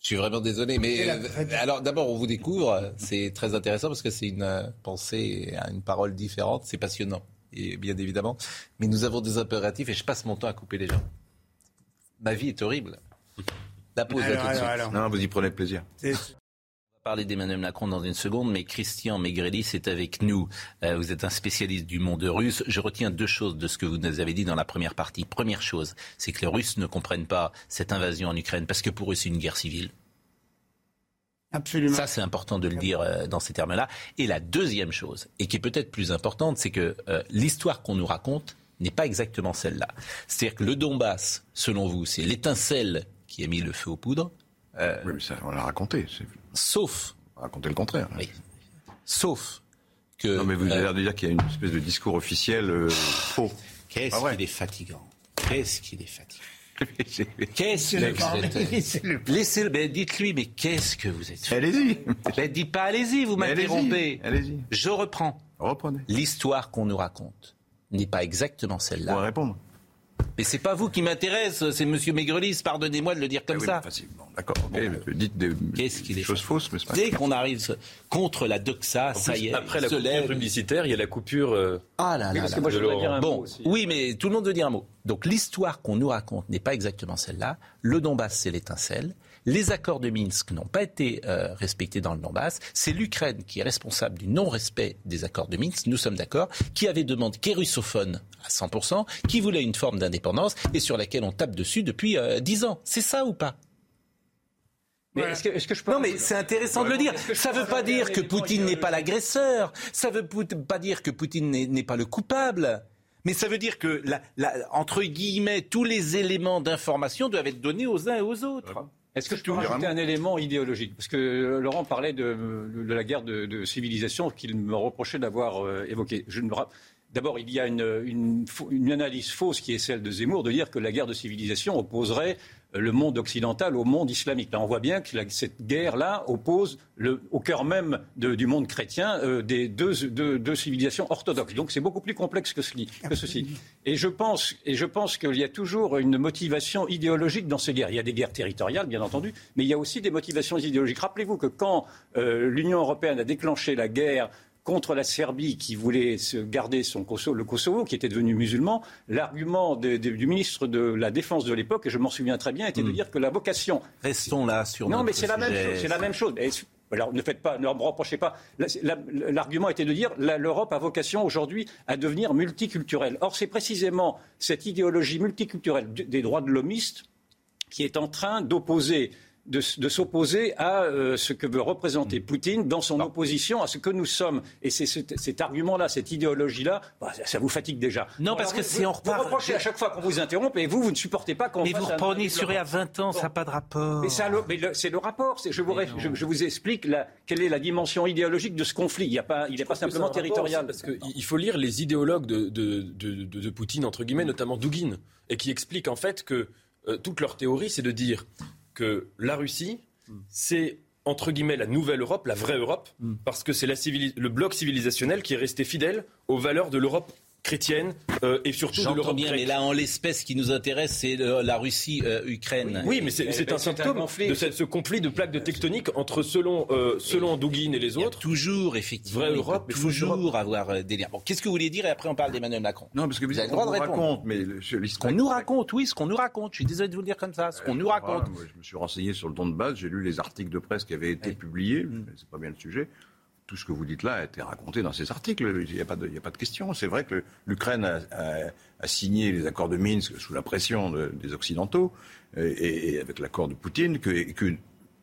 Je suis vraiment désolé, mais euh, alors d'abord on vous découvre, c'est très intéressant parce que c'est une euh, pensée, une parole différente, c'est passionnant, et bien évidemment. Mais nous avons des impératifs et je passe mon temps à couper les gens. Ma vie est horrible. La pause là tout de suite. Non, vous y prenez plaisir parler d'Emmanuel Macron dans une seconde, mais Christian Megrelis est avec nous. Euh, vous êtes un spécialiste du monde russe. Je retiens deux choses de ce que vous nous avez dit dans la première partie. Première chose, c'est que les Russes ne comprennent pas cette invasion en Ukraine parce que pour eux, c'est une guerre civile. Absolument. Ça, c'est important de le dire euh, dans ces termes-là. Et la deuxième chose, et qui est peut-être plus importante, c'est que euh, l'histoire qu'on nous raconte n'est pas exactement celle-là. C'est-à-dire que le Donbass, selon vous, c'est l'étincelle qui a mis le feu aux poudres. Oui, mais ça, on l'a raconté. Sauf. Racontez le contraire. Sauf que. Non, mais vous avez l'air de dire qu'il y a une espèce de discours officiel euh, faux. Qu'est-ce qu'il est fatigant. Qu'est-ce qu'il est fatigant. (laughs) Qu'est-ce que vous êtes (laughs) Laissez-le. dites-lui, mais qu'est-ce que vous êtes Allez-y. Ben, dites pas allez-y, vous m'interrompez. Allez-y. Je reprends. Reprenez. L'histoire qu'on nous raconte n'est pas exactement celle-là. Répondre. Mais c'est pas vous qui m'intéresse, c'est Monsieur Maigrelis, pardonnez-moi de le dire comme ah ça. D'accord, dites des, choses fausses, mais Dès qu'on arrive contre la doxa, ça y est. Après la coupure publicitaire, il y a la coupure. Euh, ah là là. là, moi, je dire un bon, mot oui, mais tout le monde veut dire un mot. Donc l'histoire qu'on nous raconte n'est pas exactement celle-là. Le Donbass, c'est l'étincelle. Les accords de Minsk n'ont pas été euh, respectés dans le Donbass. C'est l'Ukraine qui est responsable du non-respect des accords de Minsk. Nous sommes d'accord. Qui avait demandé, qui est russophone à 100%, qui voulait une forme d'indépendance et sur laquelle on tape dessus depuis euh, dix 10 ans. C'est ça ou pas? Est-ce que, est que, je peux non, mais c'est intéressant de le dire. Ça ne veut pas dire que Poutine n'est pas l'agresseur. Ça ne veut pas dire que Poutine n'est pas le coupable. Mais ça veut dire que, entre guillemets, tous les éléments d'information doivent être donnés aux uns et aux autres. Est-ce que je peux rajouter un élément idéologique? Parce que Laurent parlait de, la guerre de, civilisation qu'il me reprochait d'avoir euh, évoquée. D'abord, il y a une, analyse fausse qui est celle de Zemmour de dire que la guerre de civilisation opposerait le monde occidental au monde islamique. Là, on voit bien que cette guerre-là oppose au cœur même du monde chrétien euh, des deux, civilisations orthodoxes. Donc c'est beaucoup plus complexe que, ceci. Et je pense, et je pense qu'il y a toujours une motivation idéologique dans ces guerres. Il y a des guerres territoriales, bien entendu, mais il y a aussi des motivations idéologiques. Rappelez-vous que quand euh, l'Union européenne a déclenché la guerre contre la Serbie qui voulait se garder son Kosovo, le Kosovo, qui était devenu musulman, l'argument du ministre de la Défense de l'époque, et je m'en souviens très bien, était de hmm. dire que la vocation. Restons là sur. Non, mais c'est la même chose. C'est la même chose. alors ne faites pas, ne me reprochez pas. L'argument était de dire l'Europe a vocation aujourd'hui à devenir multiculturelle. Or, c'est précisément cette idéologie multiculturelle des droits de l'homiste qui est en train d'opposer de, s'opposer à euh, ce que veut représenter mm. Poutine dans son opposition à ce que nous sommes. Et c'est cet, argument-là, cette idéologie-là, bah, ça, vous fatigue déjà. Non, parce que c'est en Vous reprochez à chaque fois qu'on vous interrompt et vous, vous ne supportez pas qu'on Mais vous reprenez sur à 20 ans, ça n'a pas de rapport. Mais, c'est le rapport. Je vous, je, vous explique quelle est la dimension idéologique de ce conflit. Il n'est pas, il pas simplement territorial. parce qu'il faut lire les idéologues de, de, de, Poutine, entre guillemets, notamment Dugin, et qui expliquent en fait que euh, toute leur théorie, c'est de dire que la Russie, c'est entre guillemets la nouvelle Europe, la vraie Europe, mm. parce que c'est le bloc civilisationnel qui est resté fidèle aux valeurs de l'Europe chrétienne euh, et surtout de l'Europe bien, mais là en l'espèce qui nous intéresse, c'est la Russie-Ukraine. Euh, oui, mais c'est un symptôme de ce conflit de plaques de tectonique entre selon euh, selon Douguin et les autres. toujours effectivement. Vraie Europe, toujours avoir des liens. Bon, qu'est-ce que vous voulez dire? Et après on parle d'Emmanuel Macron. Non, parce que vous, avez le droit de répondre. mais ce qu'on nous raconte, oui, ce qu'on nous raconte. Je suis désolé de vous le dire comme ça. Ce qu'on nous raconte. je me suis renseigné sur le don de base. J'ai lu les articles de presse qui avaient été publiés. Mm. C'est pas bien le sujet tout ce que vous dites là a été raconté dans ces articles. Il n'y a, pas de, a pas de question. C'est vrai que l'Ukraine a, signé les accords de Minsk sous la pression des Occidentaux et, avec l'accord de Poutine, que, que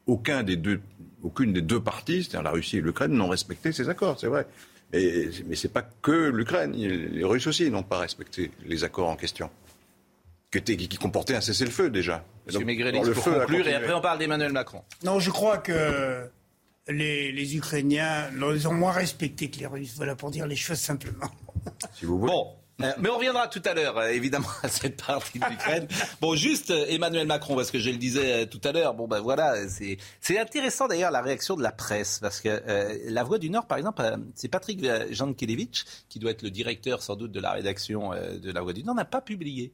aucun des deux, aucune des deux parties, c'est-à-dire la Russie et l'Ukraine, n'ont respecté ces accords. C'est vrai. Et, mais ce n'est pas que l'Ukraine. Les Russes aussi n'ont pas respecté les accords en question. Qui, qui comportaient un cessez-le-feu déjà. Monsieur Maigret, pour conclure, et après on parle d'Emmanuel Macron. Non, je crois que les, Ukrainiens les ont moins respectés que les Russes. Voilà pour dire les choses simplement. Si vous voulez. Bon, Euh, mais on reviendra tout à l'heure, euh, évidemment, (laughs) à cette partie de l'Ukraine. Bon, juste euh, Emmanuel Macron, parce que je le disais tout à l'heure. Bon, ben voilà, c'est intéressant d'ailleurs la réaction de la presse, parce que la Voix du Nord, par exemple, c'est Patrick Jankelevich, qui doit être le directeur sans doute de la rédaction de la Voix du Nord, n'a pas publié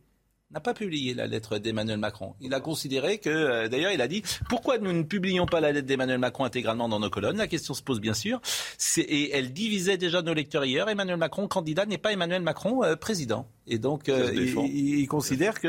n'a pas publié la lettre d'Emmanuel Macron. Il a considéré que, euh, d'ailleurs, il a dit pourquoi nous ne publions pas la lettre d'Emmanuel Macron intégralement dans nos colonnes? La question se pose bien sûr. Et elle divisait déjà nos lecteurs hier. Emmanuel Macron, candidat, n'est pas Emmanuel Macron, euh, président. Et donc, euh, il, considère que,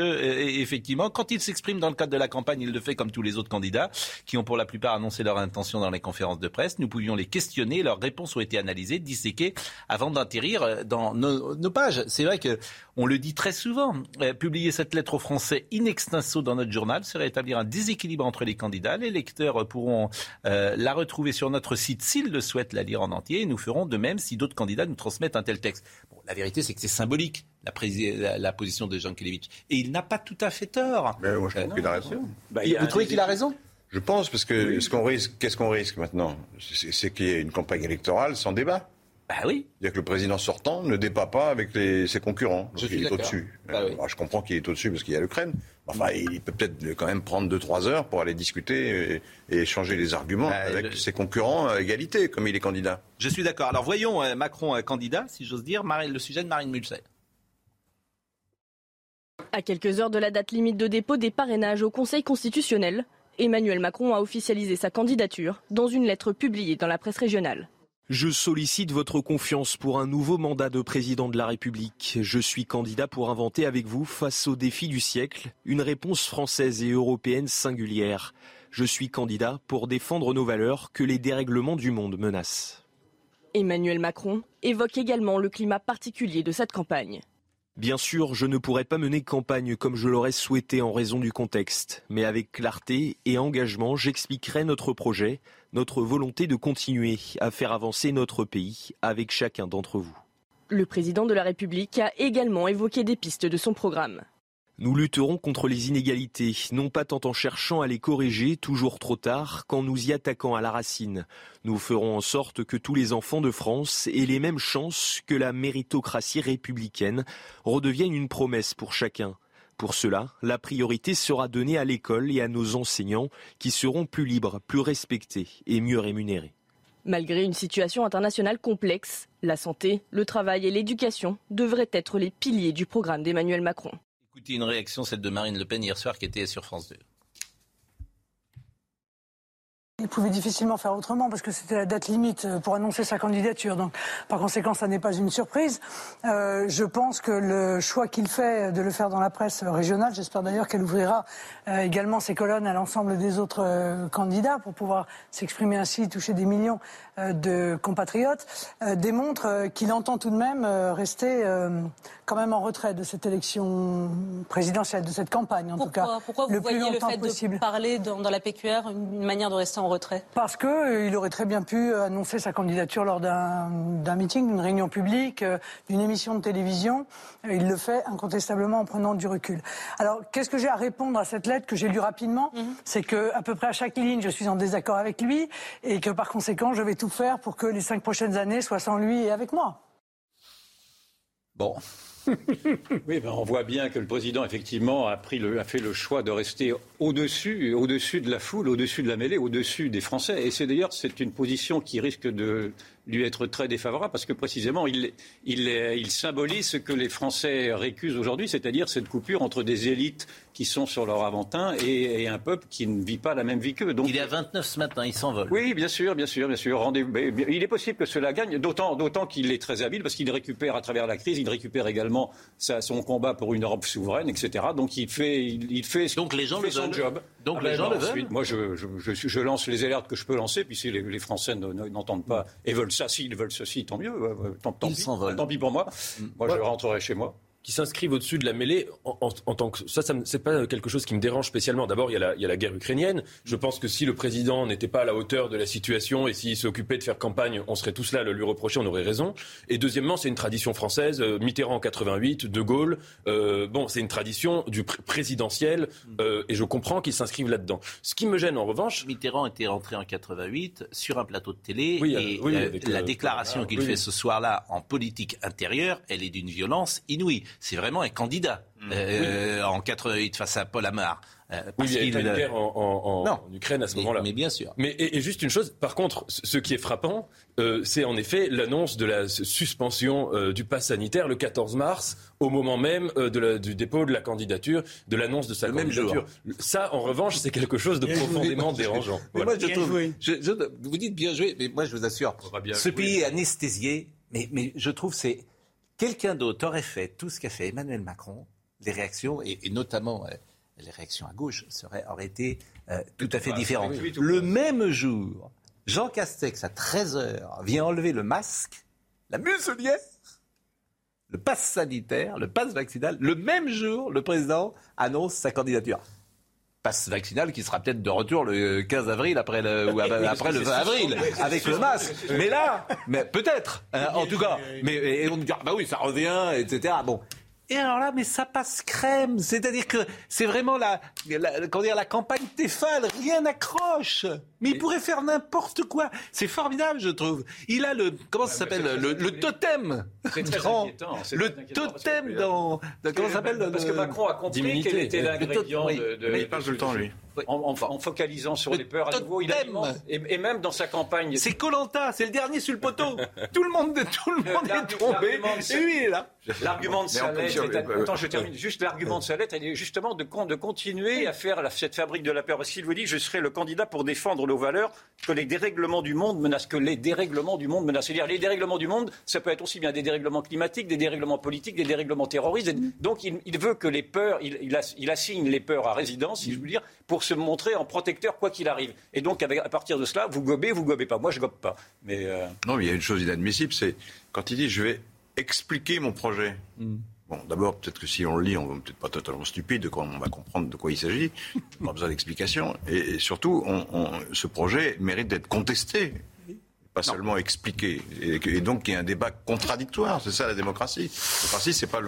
effectivement, quand il s'exprime dans le cadre de la campagne, il le fait comme tous les autres candidats, qui ont pour la plupart annoncé leur intention dans les conférences de presse. Nous pouvions les questionner, leurs réponses ont été analysées, disséquées, avant d'atterrir dans nos, nos pages. C'est vrai que on le dit très souvent. publier cette lettre aux Français in extenso dans notre journal serait établir un déséquilibre entre les candidats. Les lecteurs pourront euh, la retrouver sur notre site s'ils le souhaitent la lire en entier. Et nous ferons de même si d'autres candidats nous transmettent un tel texte. Bon, la vérité, c'est que c'est symbolique. La, position de Jean Kelevich. Et il n'a pas tout à fait tort. Mais moi, je trouve qu'il a raison. Bah, vous trouvez qu'il a raison Je pense, parce que ce qu'on risque, qu'est-ce qu'on risque maintenant? C'est qu'il y ait une campagne électorale sans débat. Bah oui. C'est-à-dire que le président sortant ne débat pas avec ses concurrents. Donc il est au-dessus. Bah je comprends qu'il est au-dessus parce qu'il y a l'Ukraine. Enfin, il peut peut-être quand même prendre 2-3 heures pour aller discuter et, échanger les arguments bah, avec ses concurrents à égalité, comme il est candidat. Je suis d'accord. Alors voyons euh, Macron euh, candidat, si j'ose dire, le sujet de Marine Mulser. À quelques heures de la date limite de dépôt des parrainages au Conseil constitutionnel, Emmanuel Macron a officialisé sa candidature dans une lettre publiée dans la presse régionale. Je sollicite votre confiance pour un nouveau mandat de président de la République. Je suis candidat pour inventer avec vous, face aux défis du siècle, une réponse française et européenne singulière. Je suis candidat pour défendre nos valeurs que les dérèglements du monde menacent. Emmanuel Macron évoque également le climat particulier de cette campagne. Bien sûr, je ne pourrais pas mener campagne comme je l'aurais souhaité en raison du contexte, mais avec clarté et engagement, j'expliquerai notre projet, notre volonté de continuer à faire avancer notre pays avec chacun d'entre vous. Le président de la République a également évoqué des pistes de son programme. Nous lutterons contre les inégalités, non pas tant en cherchant à les corriger toujours trop tard qu'en nous y attaquant à la racine. Nous ferons en sorte que tous les enfants de France aient les mêmes chances, que la méritocratie républicaine redevienne une promesse pour chacun. Pour cela, la priorité sera donnée à l'école et à nos enseignants qui seront plus libres, plus respectés et mieux rémunérés. Malgré une situation internationale complexe, la santé, le travail et l'éducation devraient être les piliers du programme d'Emmanuel Macron. Écoutez une réaction, celle de Marine Le Pen hier soir qui était sur France 2. Il pouvait difficilement faire autrement parce que c'était la date limite euh, pour annoncer sa candidature. Donc, par conséquent, ça n'est pas une surprise. Euh, je pense que le choix qu'il fait de le faire dans la presse régionale, j'espère d'ailleurs qu'elle ouvrira euh, également ses colonnes à l'ensemble des autres candidats pour pouvoir s'exprimer ainsi, toucher des millions de compatriotes, démontre qu'il entend tout de même rester quand même en retrait de cette élection présidentielle, de cette campagne en tout cas. Pourquoi vous le voyez le fait de parler dans, dans la PQR une manière de rester en retrait Parce qu'il euh, aurait très bien pu annoncer sa candidature lors d'un meeting, d'une réunion publique, euh, d'une émission de télévision. Il le fait incontestablement en prenant du recul. Alors, qu'est-ce que j'ai à répondre à cette lettre que j'ai lue rapidement mhm. C'est que à peu près à chaque ligne, je suis en désaccord avec lui et que par conséquent, je vais tout faire pour que les cinq prochaines années soient sans lui et avec moi. Bon, (laughs) oui, ben on voit bien que le président, effectivement, a, pris a fait le choix de rester au-dessus, au-dessus de la foule, au-dessus de la mêlée, au-dessus des Français. Et c'est d'ailleurs, c'est une position qui risque de lui être très défavorable parce que précisément, il, il, il symbolise ce que les Français récusent aujourd'hui, c'est-à-dire cette coupure entre des élites qui sont sur leur aventin et, un peuple qui ne vit pas la même vie qu'eux. Donc, il est à 29 ce matin, il s'envole. Oui, bien sûr, bien sûr, bien sûr. Rendez il est possible que cela gagne, d'autant, d'autant qu'il est très habile parce qu'il récupère à travers la crise, il récupère également son combat pour une Europe souveraine, etc. Donc il fait, il, fait, Donc les gens le son job. Donc ah les ben gens le veulent. Moi, je, je, je, lance les alertes que je peux lancer, puis si les, les Français n'entendent pas et veulent ça, s'ils veulent ceci, tant mieux. Tant, tant, pis, tant pis pour moi. Mm. Moi, je rentrerai chez moi. Qui s'inscrivent au-dessus de la mêlée en, tant que ça, ça c'est pas quelque chose qui me dérange spécialement. D'abord, il y, a la, il y a la guerre ukrainienne. Je pense que si le président n'était pas à la hauteur de la situation et s'il s'occupait de faire campagne, on serait tous là à le lui reprocher, on aurait raison. Et deuxièmement, c'est une tradition française. Euh, Mitterrand en 88, De Gaulle. Euh, bon, c'est une tradition du présidentiel euh, et je comprends qu'ils s'inscrivent là-dedans. Ce qui me gêne en revanche, Mitterrand était rentré en 88 sur un plateau de télé et la déclaration qu'il fait ce soir-là en politique intérieure, elle est d'une violence inouïe c'est vraiment un candidat mmh. euh, en 88 face à Paul Amar. Euh, oui, il y a une guerre en, Ukraine à ce moment-là. Mais bien sûr. Mais et, juste une chose, par contre, ce qui est frappant, euh, c'est en effet l'annonce de la suspension du pass sanitaire le 14 mars, au moment même de du dépôt de la candidature, de l'annonce de sa le candidature. Même jour. Ça, en revanche, c'est quelque chose de profondément dérangeant. Mais moi, je trouve, vous dites bien joué, mais moi, je vous assure, ce pays est anesthésié. Mais, mais je trouve c'est quelqu'un d'autre aurait fait tout ce qu'a fait Emmanuel Macron, les réactions, et, notamment euh, les réactions à gauche, seraient, auraient été euh, tout à fait différentes. le même jour, Jean Castex, à 13h, vient enlever le masque, la muselière, le passe sanitaire, le passe vaccinal. Le même jour, le président annonce sa candidature passe vaccinal qui sera peut-être de retour le 15 avril après le, (laughs) ou après le 20 avril avec le masque. Mais là, mais peut-être, hein, en tout cas. Mais et on dit ah bah oui, ça revient, etc. Bon, et alors là, mais ça passe crème. C'est-à-dire que c'est vraiment la, la, comment dire, la campagne Tefal. Rien n'accroche. Mais il pourrait faire n'importe quoi. C'est formidable, je trouve. Il a le, comment ça s'appelle, le, le, totem. Le totem dans, comment ça s'appelle Parce que Macron a compris quel était l'ingrédient de, de, Mais il passe tout le temps, lui. En, focalisant sur les peurs à nouveau, il et, et, même dans sa campagne. C'est Colanta, c'est le dernier sur le poteau. tout le monde, tout le monde est tombé. Et lui, il est là. L'argument de sa lettre, attends, je termine. Juste l'argument de sa lettre, est justement de, de continuer à faire cette fabrique de la peur. Parce qu'il vous dit, je serai le candidat pour défendre nos valeurs que les dérèglements du monde menacent, que les dérèglements du monde menacent. C'est-à-dire, les dérèglements du monde, ça peut être aussi bien des dérèglements climatiques, des dérèglements politiques, des dérèglements terroristes. Donc, il, veut que les peurs, il, il, assigne les peurs à résidence, si je veux dire, pour se montrer en protecteur quoi qu'il arrive. Et donc, à partir de cela, vous gobez, vous gobez pas. Moi, je gobe pas. Mais euh, Non, mais il y a une chose inadmissible, c'est quand il dit je vais expliquer mon projet. Hmm. Bon, d'abord, peut-être que si on le lit, on va peut-être pas totalement stupide, on va comprendre de quoi il s'agit. On a besoin d'explications. Et, surtout, ce projet mérite d'être contesté pas seulement expliquer. Et, donc, il y a un débat contradictoire. C'est ça la démocratie. La démocratie, c'est pas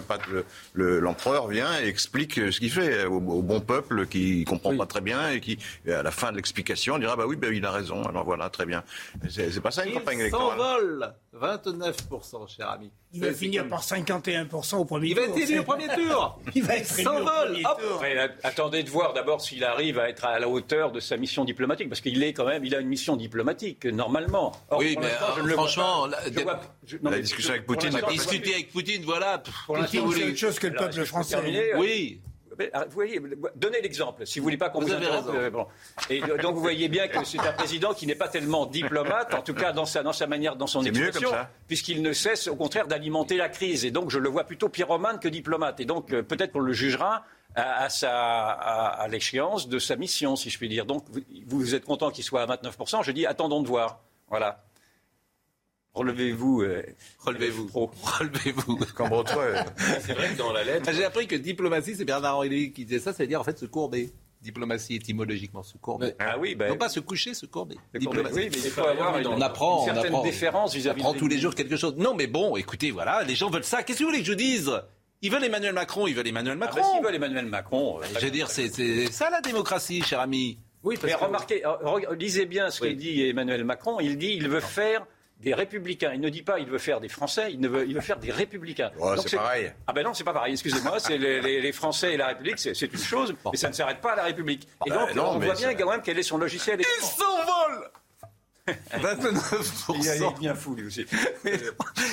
le l'empereur vient et explique ce qu'il fait au, bon peuple qui comprend pas très bien et qui, à la fin de l'explication, dira bah oui, bah, il a raison. Alors voilà, très bien. C'est pas ça une campagne électorale. s'envole 29%, cher ami. Il va finir par 51% au premier tour. Il va être élu au premier tour. (laughs) il va être s'envole. Attendez de voir d'abord s'il arrive à être à la hauteur de sa mission diplomatique, parce qu'il est quand même, il a une mission diplomatique normalement. Oui, mais euh, franchement, la, discussion avec Poutine, discuter avec Poutine, voilà. Pour l'instant, c'est autre chose que le peuple français. oui. Ah, vous voyez, donnez l'exemple. Si vous voulez pas qu'on vous, euh, Et donc vous voyez bien que c'est un président qui n'est pas tellement diplomate, en tout cas dans sa, dans sa manière, dans son expression, puisqu'il ne cesse au contraire d'alimenter la crise. Et donc je le vois plutôt pyromane que diplomate. Et donc euh, peut-être qu'on le jugera à, sa, à, l'échéance de sa mission, si je puis dire. Donc vous, vous êtes content qu'il soit à 29%. Je dis attendons de voir. Voilà. Relevez-vous. Euh, relevez-vous. Relevez-vous. (laughs) c'est vrai que dans la lettre. J'ai appris que diplomatie, c'est Bernard Henry qui disait ça, c'est-à-dire en fait se courber. Diplomatie étymologiquement se courber. Ah oui, ben, non pas se coucher, se courber. Diplomatie. Oui, mais il faut avoir une, on apprend, une certaine on apprend, déférence vis-à-vis. On apprend tous les jours quelque chose. Non, mais bon, écoutez, voilà, les gens veulent ça. Qu'est-ce que vous voulez que je dise? Ils veulent Emmanuel Macron, ils veulent Emmanuel Macron. Ah ben, veulent Emmanuel Macron. je veux dire, c'est ça la démocratie, cher ami. Oui, mais remarquez, lisez bien ce qu'il dit Emmanuel Macron. Il dit il veut faire des républicains. Il ne dit pas il veut faire des Français, il, ne veut, il veut faire des républicains. c'est pareil. Ah ben non, c'est pas pareil, excusez-moi. c'est les, Français et la République, c'est une chose, mais ça ne s'arrête pas à la République. Et donc, bah on voit bien quand même quel est son logiciel. Il s'envole 29%. Il est bien fou, lui aussi.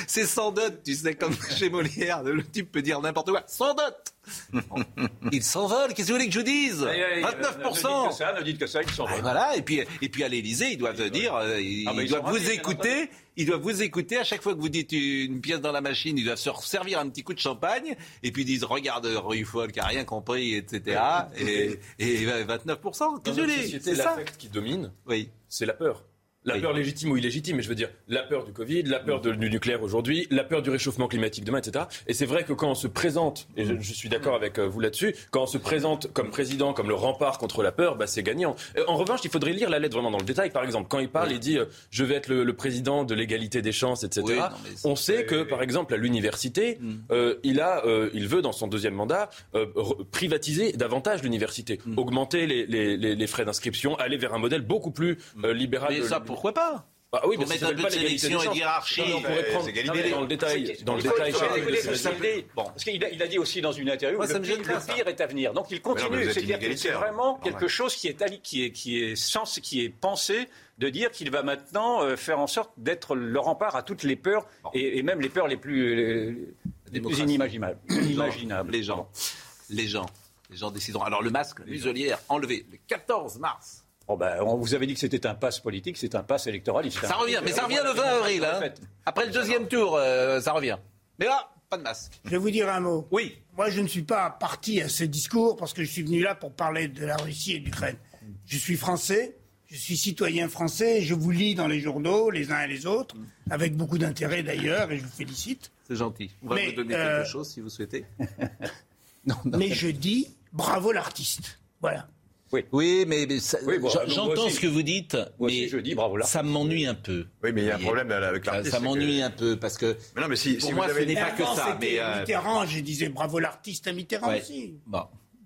c'est sans dot, tu sais, comme (laughs) chez Molière, le type peut dire n'importe quoi. Sans dot (laughs) Il s'envole, qu'est-ce que vous voulez que je dise 29% Ne dites que ça, ne dites que ça, il s'envole. Voilà, et puis, et puis à l'Élysée, ils doivent dire, euh, ils, ah, doivent vous écouter, ils doivent vous écouter à chache fois que vous dites une pièce dans la machine, ils doivent se servir un petit coup de champagne, et puis ils disent, regarde Ruffol qui a rien compris, etc. et, et 29%, qu'est-ce que vous voulez C'est l'affect qui domine, oui. c'est la peur. La peur légitime ou illégitime, mais je veux dire, la peur du Covid, la peur du nucléaire aujourd'hui, la peur du réchauffement climatique demain, etc. Et c'est vrai que quand on se présente, et je, suis d'accord avec euh, vous là-dessus, quand on se présente comme président, comme le rempart contre la peur, bah, c'est gagnant. Euh, en revanche, il faudrait lire la lettre vraiment dans le détail. Par exemple, quand il parle, il dit euh, je vais être le, président de l'égalité des chances, etc. on sait que, par exemple, à l'université, mm. il a, il veut dans son deuxième mandat privatiser davantage l'université, mm. augmenter les, les, les, frais d'inscription, aller vers un modèle beaucoup plus libéral. de pourquoi pas bah oui, mais mettre un peu de sélection et hiérarchie. on pourrait prendre dans le détail. Dans le détail, bon, parce qu'il a, il a dit aussi dans une interview que le, pire est à venir. Donc il continue. C'est vraiment quelque chose qui est, qui est, qui est, sens, qui est pensé de dire qu'il va maintenant euh, faire en sorte d'être le rempart à toutes les peurs et, même les peurs les plus, les plus inimaginables. Les gens, les gens, les gens décideront. Alors le masque, l'uselière, enlevé le 14 mars. Oh ben, on vous avait dit que c'était un passe politique, c'est un passe électoraliste. Ça revient, mais ça revient le 20 avril. Hein. Après le deuxième tour, euh, ça revient. Mais là, pas de masque. Je vais vous dire un mot. Oui. Moi, je ne suis pas parti à ce discours parce que je suis venu là pour parler de la Russie et de l'Ukraine. Je suis français, je suis citoyen français, je vous lis dans les journaux, les uns et les autres, avec beaucoup d'intérêt d'ailleurs, et je vous félicite. C'est gentil. On va vous donner quelque euh, chose si vous souhaitez. (laughs) Mais je dis bravo l'artiste. Voilà. Oui, mais, j'entends ce que vous dites, mais je dis bravo là. ça m'ennuie un peu. Oui, mais il y a un problème avec l'artiste. Ça, m'ennuie un peu parce que mais non, mais si, pour moi, ce n'est pas que ça. Mais euh... Mitterrand, je disais bravo l'artiste à Mitterrand aussi. Bon.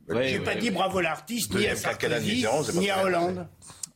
J'ai pas dit bravo l'artiste ni à Sarkozy ni à Hollande.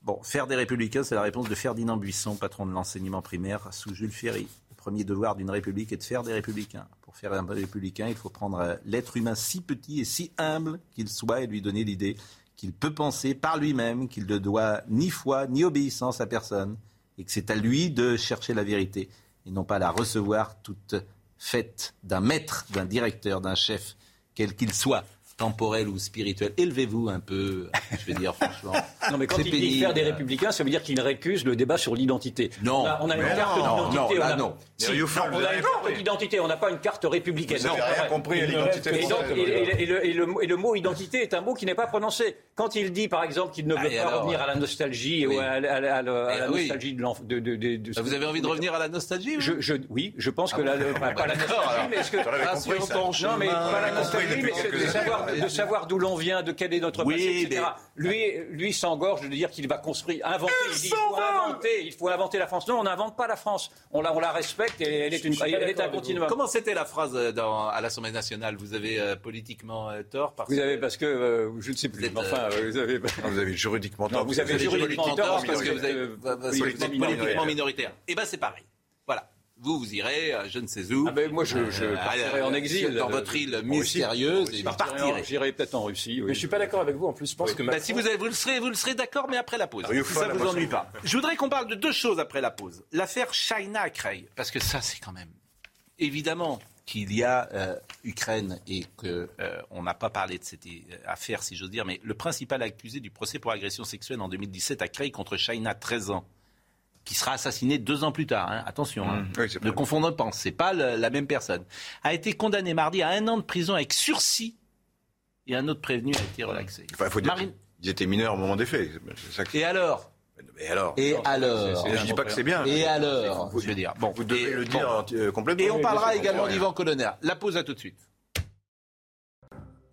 Bon, faire des républicains, c'est la réponse de Ferdinand Buisson, patron de l'enseignement primaire sous Jules Ferry. Le premier devoir d'une république est de faire des républicains. Pour faire un républicain, il faut prendre euh, l'être humain si petit et si humble qu'il soit et lui donner l'idée qu'il peut penser par lui-même qu'il ne doit ni foi ni obéissance à personne et que c'est à lui de chercher la vérité et non pas la recevoir toute faite d'un maître, d'un directeur, d'un chef, quel qu'il soit temporel ou spirituel. Élevez-vous un peu, je veux dire franchement. (laughs) Non, mais quand il dit faire des républicains, ça veut dire qu'il récuse le débat sur l'identité. Non. On a, une carte d'identité. on a, non. on a une carte d'identité, on n'a pas une carte républicaine. Vous rien compris à l'identité et, le, mot identité est un mot qui n'est pas prononcé. Quand il dit, par exemple, qu'il ne veut pas revenir à la nostalgie ou à, la nostalgie de, Vous avez envie de revenir à la nostalgie je, Oui, je pense que la, pas la nostalgie, mais ce que... Non, mais pas la nostalgie, mais de savoir de savoir d'où l'on vient, de quel est notre passé, etc. Lui, lui s'engorge de dire qu'il va construire, inventer. Il, faut inventer, il faut inventer la France. Non, on n'invente pas la France. On la, on la respecte et elle est, une, elle est un continuum. Comment c'était la phrase euh, dans, à l'Assemblée nationale? Vous avez euh, politiquement euh, tort parce Vous avez parce que je ne sais plus. enfin, vous avez, vous avez juridiquement tort. vous avez juridiquement tort parce que vous avez politiquement minoritaire. Eh ben c'est pareil. Vous, vous irez, je ne sais où. Ah ben moi, je, je partirai en exil. Dans votre île mystérieuse, et partirez. J'irai peut-être en Russie. Mais je suis pas d'accord avec vous. En plus, je pense que bah, si vous, avez, vous le serez, vous le serez d'accord, mais après la pause. Si ça vous ennuie pas. Je voudrais qu'on parle de deux choses après la pause. L'affaire China Cray, parce que ça, c'est quand même évidemment qu'il y a euh, Ukraine et qu'on euh, n'a pas parlé de cette euh, affaire, si j'ose dire, mais le principal accusé du procès pour agression sexuelle en 2017 a créé contre China 13 ans qui sera assassiné deux ans plus tard. Hein. Attention, hein. mmh. ne confondons pas, c'est pas la même personne. A été condamné mardi à un an de prison avec sursis et un autre prévenu a été relaxé. Enfin, faut dire Ils étaient mineurs au moment des faits. Et alors? Et alors? Et alors? Je dis pas que c'est bien. Et alors Je veux dire. Bon, vous devez le dire euh, complètement. Et on parlera également d'Ivan Colonner. La pause à tout de suite.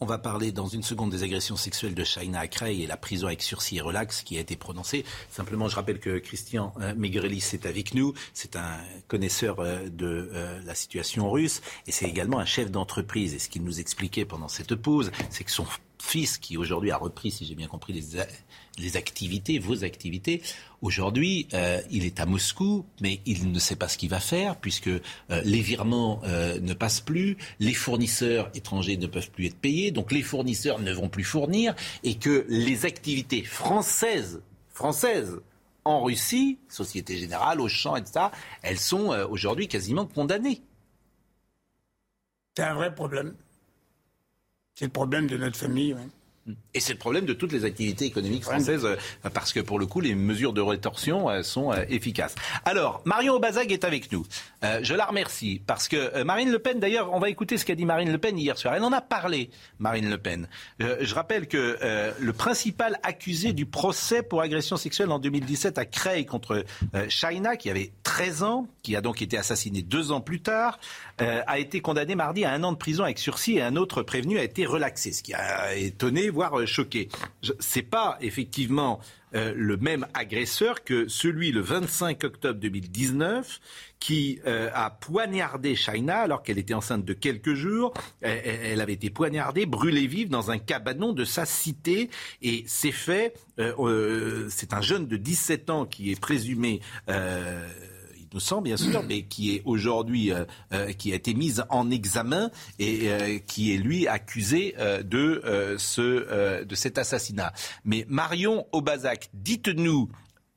On va parler dans une seconde des agressions sexuelles de Shaina Akray et la prison avec sursis et relax qui a été prononcée. Simplement, je rappelle que Christian euh, est avec nous. C'est un connaisseur euh, de euh, la situation russe et c'est également un chef d'entreprise. Et ce qu'il nous expliquait pendant cette pause, c'est que son fils, qui aujourd'hui a repris, si j'ai bien compris, les, activités, vos activités. Aujourd'hui, euh, il est à Moscou, mais il ne sait pas ce qu'il va faire puisque euh, les virements euh, ne passent plus, les fournisseurs étrangers ne peuvent plus être payés, donc les fournisseurs ne vont plus fournir, et que les activités françaises, françaises en Russie, Société Générale, Auchan, etc., elles sont aujourd'hui quasiment condamnées. C'est un vrai problème. C'est le problème de notre famille. Et c'est le problème de toutes les activités économiques françaises, euh, parce que pour le coup, les mesures de rétorsion euh, sont euh, efficaces. Alors, Marion Aubazag est avec nous. je la remercie, parce que Marine Le Pen, d'ailleurs, on va écouter ce qu'a dit Marine Le Pen hier soir. Elle en a parlé, Marine Le Pen. je rappelle que le principal accusé du procès pour agression sexuelle en 2017 à Creil contre China, qui avait 13 ans, qui a donc été assassiné deux ans plus tard, a été condamné mardi à un an de prison avec sursis et un autre prévenu a été relaxé, ce qui a étonné voire euh, choqué. C'est pas effectivement euh, le même agresseur que celui le 25 octobre 2019 qui euh, a poignardé Shaina alors qu'elle était enceinte de quelques jours. Elle, avait été poignardée, brûlée vive dans un cabanon de sa cité. Et c'est fait. c'est un jeune de 17 ans qui est présumé innocent bien sûr, mais qui est aujourd'hui, euh, euh, qui a été mise en examen et euh, qui est lui accusé de ce de cet assassinat. Mais Marion Aubazac, dites-nous.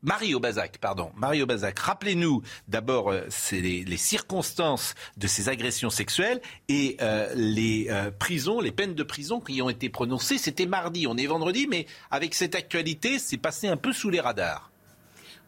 Marie Aubazac, pardon, Marie Aubazac, rappelez-nous d'abord les, les, circonstances de ces agressions sexuelles et les prisons, les peines de prison qui ont été prononcées. C'était mardi, on est vendredi, mais avec cette actualité, c'est passé un peu sous les radars.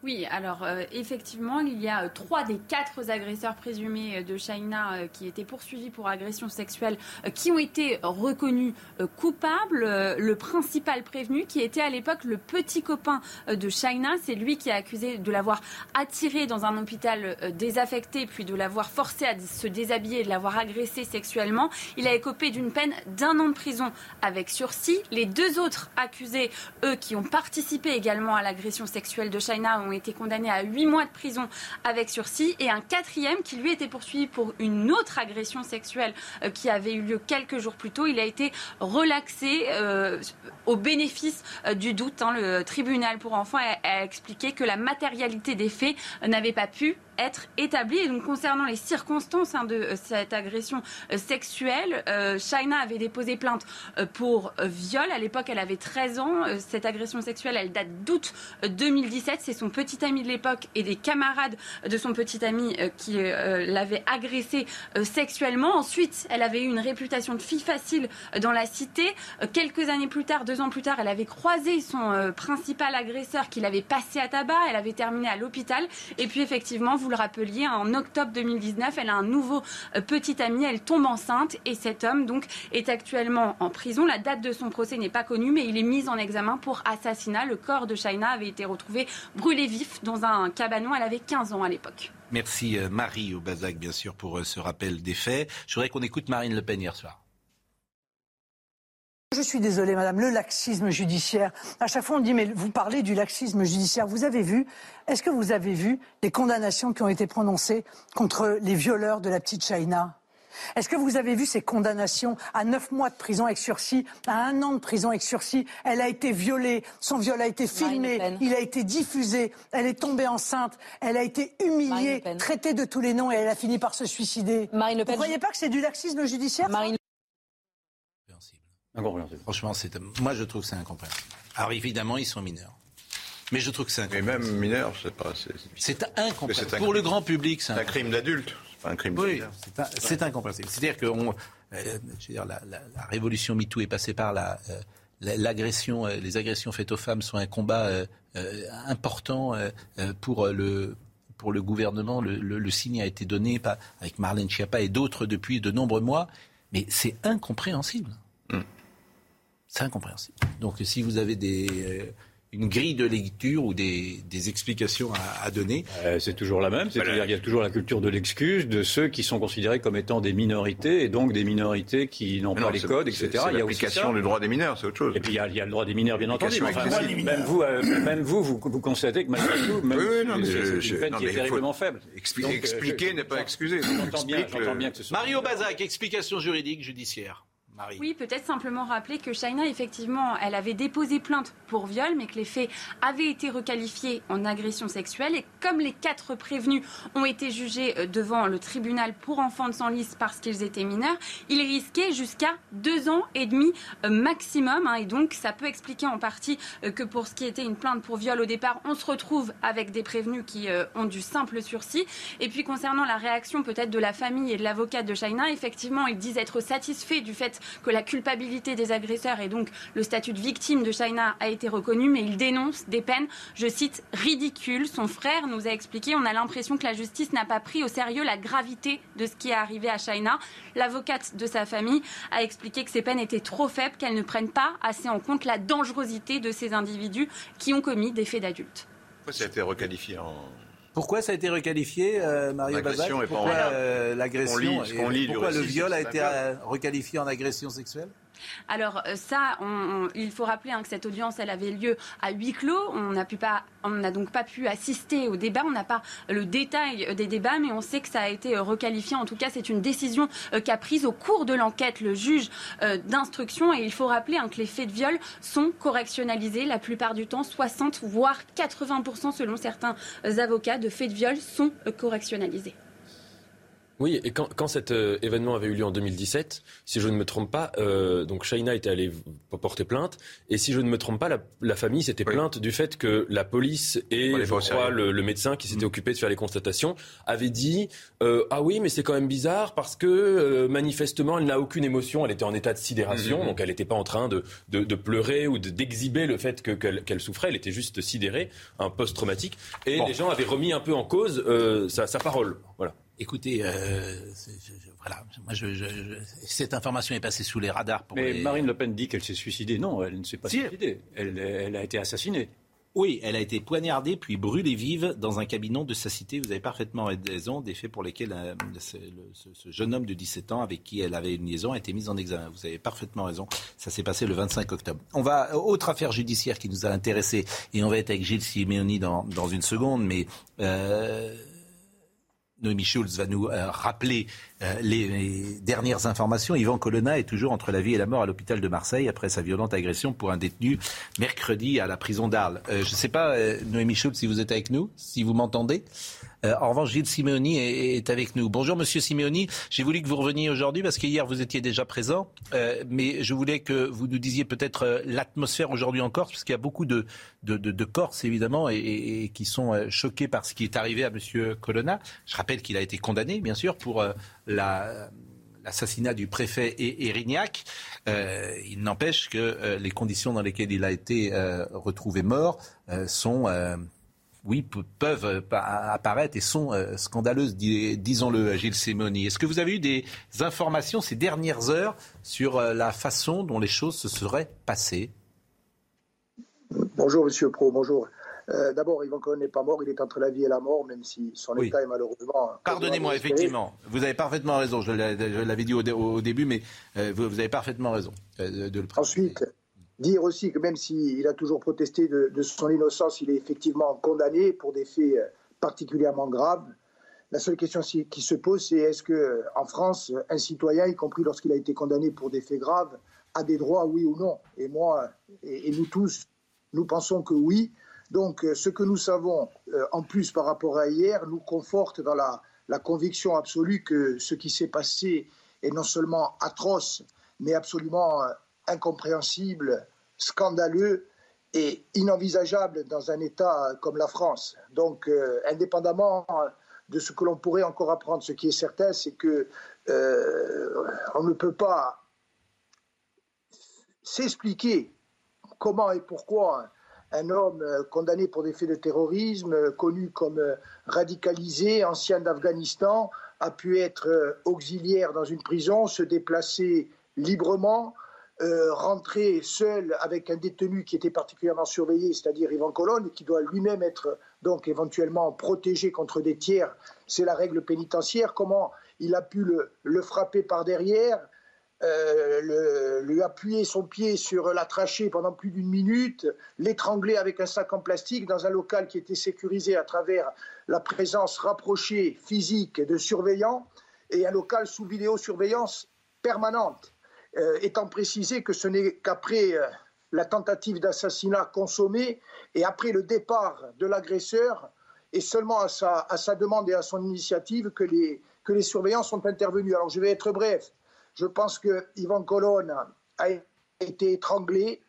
Oui, alors euh, effectivement, il y a euh, trois des quatre agresseurs présumés euh, de China qui étaient poursuivis pour agression sexuelle qui ont été reconnus coupables. le principal prévenu, qui était à l'époque le petit copain de China, c'est lui qui a accusé de l'avoir attiré dans un hôpital désaffecté, puis de l'avoir forcé à se déshabiller et de l'avoir agressé sexuellement. Il a écopé d'une peine d'un an de prison avec sursis. Les deux autres accusés, eux, qui ont participé également à l'agression sexuelle de China, ont été condamnés à 8 mois de prison avec sursis et un quatrième qui lui était poursuivi pour une autre agression sexuelle euh, qui avait eu lieu quelques jours plus tôt. Il a été relaxé euh, au bénéfice euh, du doute. Hein. Le tribunal pour enfants a expliqué que la matérialité des faits n'avait pas pu être établie. Et donc, concernant les circonstances hein, de euh, cette agression euh, sexuelle, euh, Shaina avait déposé plainte pour viol. À l'époque, elle avait 13 ans. cette agression sexuelle, elle date d'août 2017. C'est son petit ami de l'époque et des camarades de son petit ami qui l'avaient agressée sexuellement. Ensuite, elle avait eu une réputation de fille facile dans la cité. quelques années plus tard, deux ans plus tard, elle avait croisé son principal agresseur qui l'avait passé à tabac. Elle avait terminé à l'hôpital. Et puis, effectivement, vous le rappeliez, en octobre 2019, elle a un nouveau euh, petit ami, elle tombe enceinte et cet homme donc est actuellement en prison. La date de son procès n'est pas connue, mais il est mis en examen pour assassinat. Le corps de Shaina avait été retrouvé brûlé vif dans un cabanon. Elle avait 15 ans à l'époque. Merci euh, Marie au Bazac, bien sûr, pour euh, ce rappel des faits. Je voudrais qu'on écoute Marine Le Pen hier soir. Je suis désolée, madame, le laxisme judiciaire. À chaque fois, on dit, mais vous parlez du laxisme judiciaire. Vous avez vu, est-ce que vous avez vu les condamnations qui ont été prononcées contre les violeurs de la petite China est-ce que vous avez vu ces condamnations à neuf mois de prison avec sursis, à un an de prison avec sursis? Elle a été violée, son viol a été filmé, il a été diffusé, elle est tombée enceinte, elle a été humiliée, traitée de tous les noms et elle a fini par se suicider. Vous ne croyez pas que c'est du laxisme judiciaire Franchement, moi je trouve que c'est incompréhensible. Alors évidemment, ils sont mineurs. Mais je trouve que c'est incompréhensible. Mais même mineurs, c'est pas. C'est incompréhensible. Pour le grand public, c'est un crime d'adulte. C'est un crime Oui, c'est incompréhensible. C'est-à-dire que euh, la, révolution MeToo est passée par la. Euh, l'agression, euh, les agressions faites aux femmes sont un combat important pour le pour le gouvernement. Le, signe a été donné par, avec Marlène Schiappa et d'autres depuis de nombreux mois, mais c'est incompréhensible. Mm. C'est incompréhensible. Donc si vous avez des, euh, une grille de lecture ou des, explications à, donner. Euh, c'est toujours la même, c'est-à-dire qu'il y a toujours la culture de l'excuse de ceux qui sont considérés comme étant des minorités et donc des minorités qui n'ont pas les codes, etc. il y a l'application du droit des mineurs, c'est autre chose. Et puis il y, a, le droit des mineurs, bien entendu. même, vous, euh, même vous, vous, constatez que malgré tout, même c'est une peine qui est terriblement faible. expliquer n'est pas excuser. J'entends bien, bien, que ce soit. Mario Bazac, explication juridique, judiciaire. Oui, peut-être simplement rappeler que Shaina, effectivement, elle avait déposé plainte pour viol, mais que les faits avaient été requalifiés en agression sexuelle. Et comme les quatre prévenus ont été jugés euh, devant le tribunal pour enfants de sans liste parce qu'ils étaient mineurs, ils risquaient jusqu'à deux ans et demi euh, maximum. Hein. et donc, ça peut expliquer en partie euh, que pour ce qui était une plainte pour viol au départ, on se retrouve avec des prévenus qui ont du simple sursis. Et puis, concernant la réaction peut-être de la famille et de l'avocate de Shaina, effectivement, ils disent être satisfaits du fait que la culpabilité des agresseurs et donc le statut de victime de Shaina a été reconnu, mais il dénonce des peines, je cite, ridicules. Son frère nous a expliqué, on a l'impression que la justice n'a pas pris au sérieux la gravité de ce qui est arrivé à Shaina. L'avocate de sa famille a expliqué que ces peines étaient trop faibles, qu'elles ne prennent pas assez en compte la dangerosité de ces individus qui ont commis des faits d'adultes. Ça a été requalifié en pourquoi ça a été requalifié, euh, Mario Pourquoi euh, l'agression Pourquoi le viol a été requalifié en agression sexuelle? Alors euh, ça, il faut rappeler hein, que cette audience, elle avait lieu à huis clos. On n'a donc pas pu assister au débat. On n'a pas le détail des débats, mais on sait que ça a été euh, requalifié. En tout cas, c'est une décision euh, qu'a prise au cours de l'enquête le juge d'instruction. Et il faut rappeler hein, que les faits de viol sont correctionnalisés la plupart du temps. 60 voire 80% selon certains avocats de faits de viol sont correctionnalisés. Oui, et quand, quand cet euh, événement avait eu lieu en 2017, si je ne me trompe pas, euh, donc Shaina était allée porter plainte, et si je ne me trompe pas, la, la famille s'était plainte du fait que la police et je crois le, le, médecin qui s'était mm. occupé de faire les constatations avait dit euh, ah oui mais c'est quand même bizarre parce que euh, manifestement elle n'a aucune émotion, elle était en état de sidération, mm-hmm. donc elle n'était pas en train de, de, de pleurer ou d'exhiber le fait qu'elle qu'elle souffrait, elle était juste sidérée, un post-traumatique, et les gens avaient remis un peu en cause euh, sa, sa parole, voilà. Écoutez, euh, voilà, moi je, cette information est passée sous les radars. Pour Mais Marine Le Pen dit qu'elle s'est suicidée. Non, elle ne s'est pas suicidée. Elle, a été assassinée. Oui, elle a été poignardée puis brûlée vive dans un cabinet de sa cité. Vous avez parfaitement raison. Des faits pour lesquels euh, ce, jeune homme de 17 ans avec qui elle avait une liaison a été mis en examen. Vous avez parfaitement raison. Ça s'est passé le 25 octobre. On va autre affaire judiciaire qui nous a intéressé et on va être avec Gilles Simeoni dans, dans une seconde, mais. Euh, Noémie Schulz va nous euh, rappeler euh, les, dernières informations. Yvan Colonna est toujours entre la vie et la mort à l'hôpital de Marseille après sa violente agression pour un détenu mercredi à la prison d'Arles. Euh, je ne sais pas, Noémie Schulz, si vous êtes avec nous, si vous m'entendez. Euh, en revanche, Gilles Simeoni est, avec nous. Bonjour, Monsieur Simeoni. J'ai voulu que vous reveniez aujourd'hui parce qu'hier vous étiez déjà présent, euh, mais je voulais que vous nous disiez peut-être euh, l'atmosphère aujourd'hui en Corse, parce qu'il y a beaucoup de, de, Corses évidemment et, qui sont choqués par ce qui est arrivé à Monsieur Colonna. Je rappelle qu'il a été condamné, bien sûr, pour l'assassinat du préfet Erignac. il n'empêche que les conditions dans lesquelles il a été retrouvé mort sont oui, peuvent euh, apparaître et sont euh, scandaleuses, disons-le, Gilles Simoni. Est-ce que vous avez eu des informations ces dernières heures sur euh, la façon dont les choses se seraient passées? Bonjour, Monsieur Pro, bonjour. D'abord, Yvan Cohen n'est pas mort, il est entre la vie et la mort, même si son état est malheureusement. Pardonnez-moi, effectivement, vous avez parfaitement raison. Je l'avais dit au, début, mais vous, avez parfaitement raison de le Ensuite, Dire aussi que même s'il a toujours protesté de, son innocence, il est effectivement condamné pour des faits euh, particulièrement graves. La seule question qui se pose, c'est est-ce que euh, France, un citoyen, y compris lorsqu'il a été condamné pour des faits graves, a des droits, oui ou non? Et moi, et, nous tous, nous pensons que oui. Donc, euh, ce que nous savons, en plus par rapport à hier, nous conforte dans la conviction absolue que ce qui s'est passé est non seulement atroce, mais absolument incompréhensible, scandaleux et inenvisageable dans un État comme la France. Donc, euh, indépendamment de ce que l'on pourrait encore apprendre, ce qui est certain, c'est que euh, on ne peut pas s'expliquer comment et pourquoi un homme condamné pour des faits de terrorisme, connu comme radicalisé, ancien d'Afghanistan, a pu être auxiliaire dans une prison, se déplacer librement, euh, rentrer seul avec un détenu qui était particulièrement surveillé, c'est-à-dire Yvan Colonne, qui doit lui-même être donc éventuellement protégé contre des tiers, c'est la règle pénitentiaire. Comment il a pu le, frapper par derrière, euh, lui appuyer son pied sur la trachée pendant plus d'une minute, l'étrangler avec un sac en plastique dans un local qui était sécurisé à travers la présence rapprochée physique de surveillants et un local sous vidéosurveillance permanente. Euh, étant précisé que ce n'est qu'après euh, la tentative d'assassinat consommée et après le départ de l'agresseur, et seulement à sa, demande et à son initiative, que les, que les surveillants sont intervenus. Alors je vais être bref. Je pense que Yvan Colonne a été étranglé.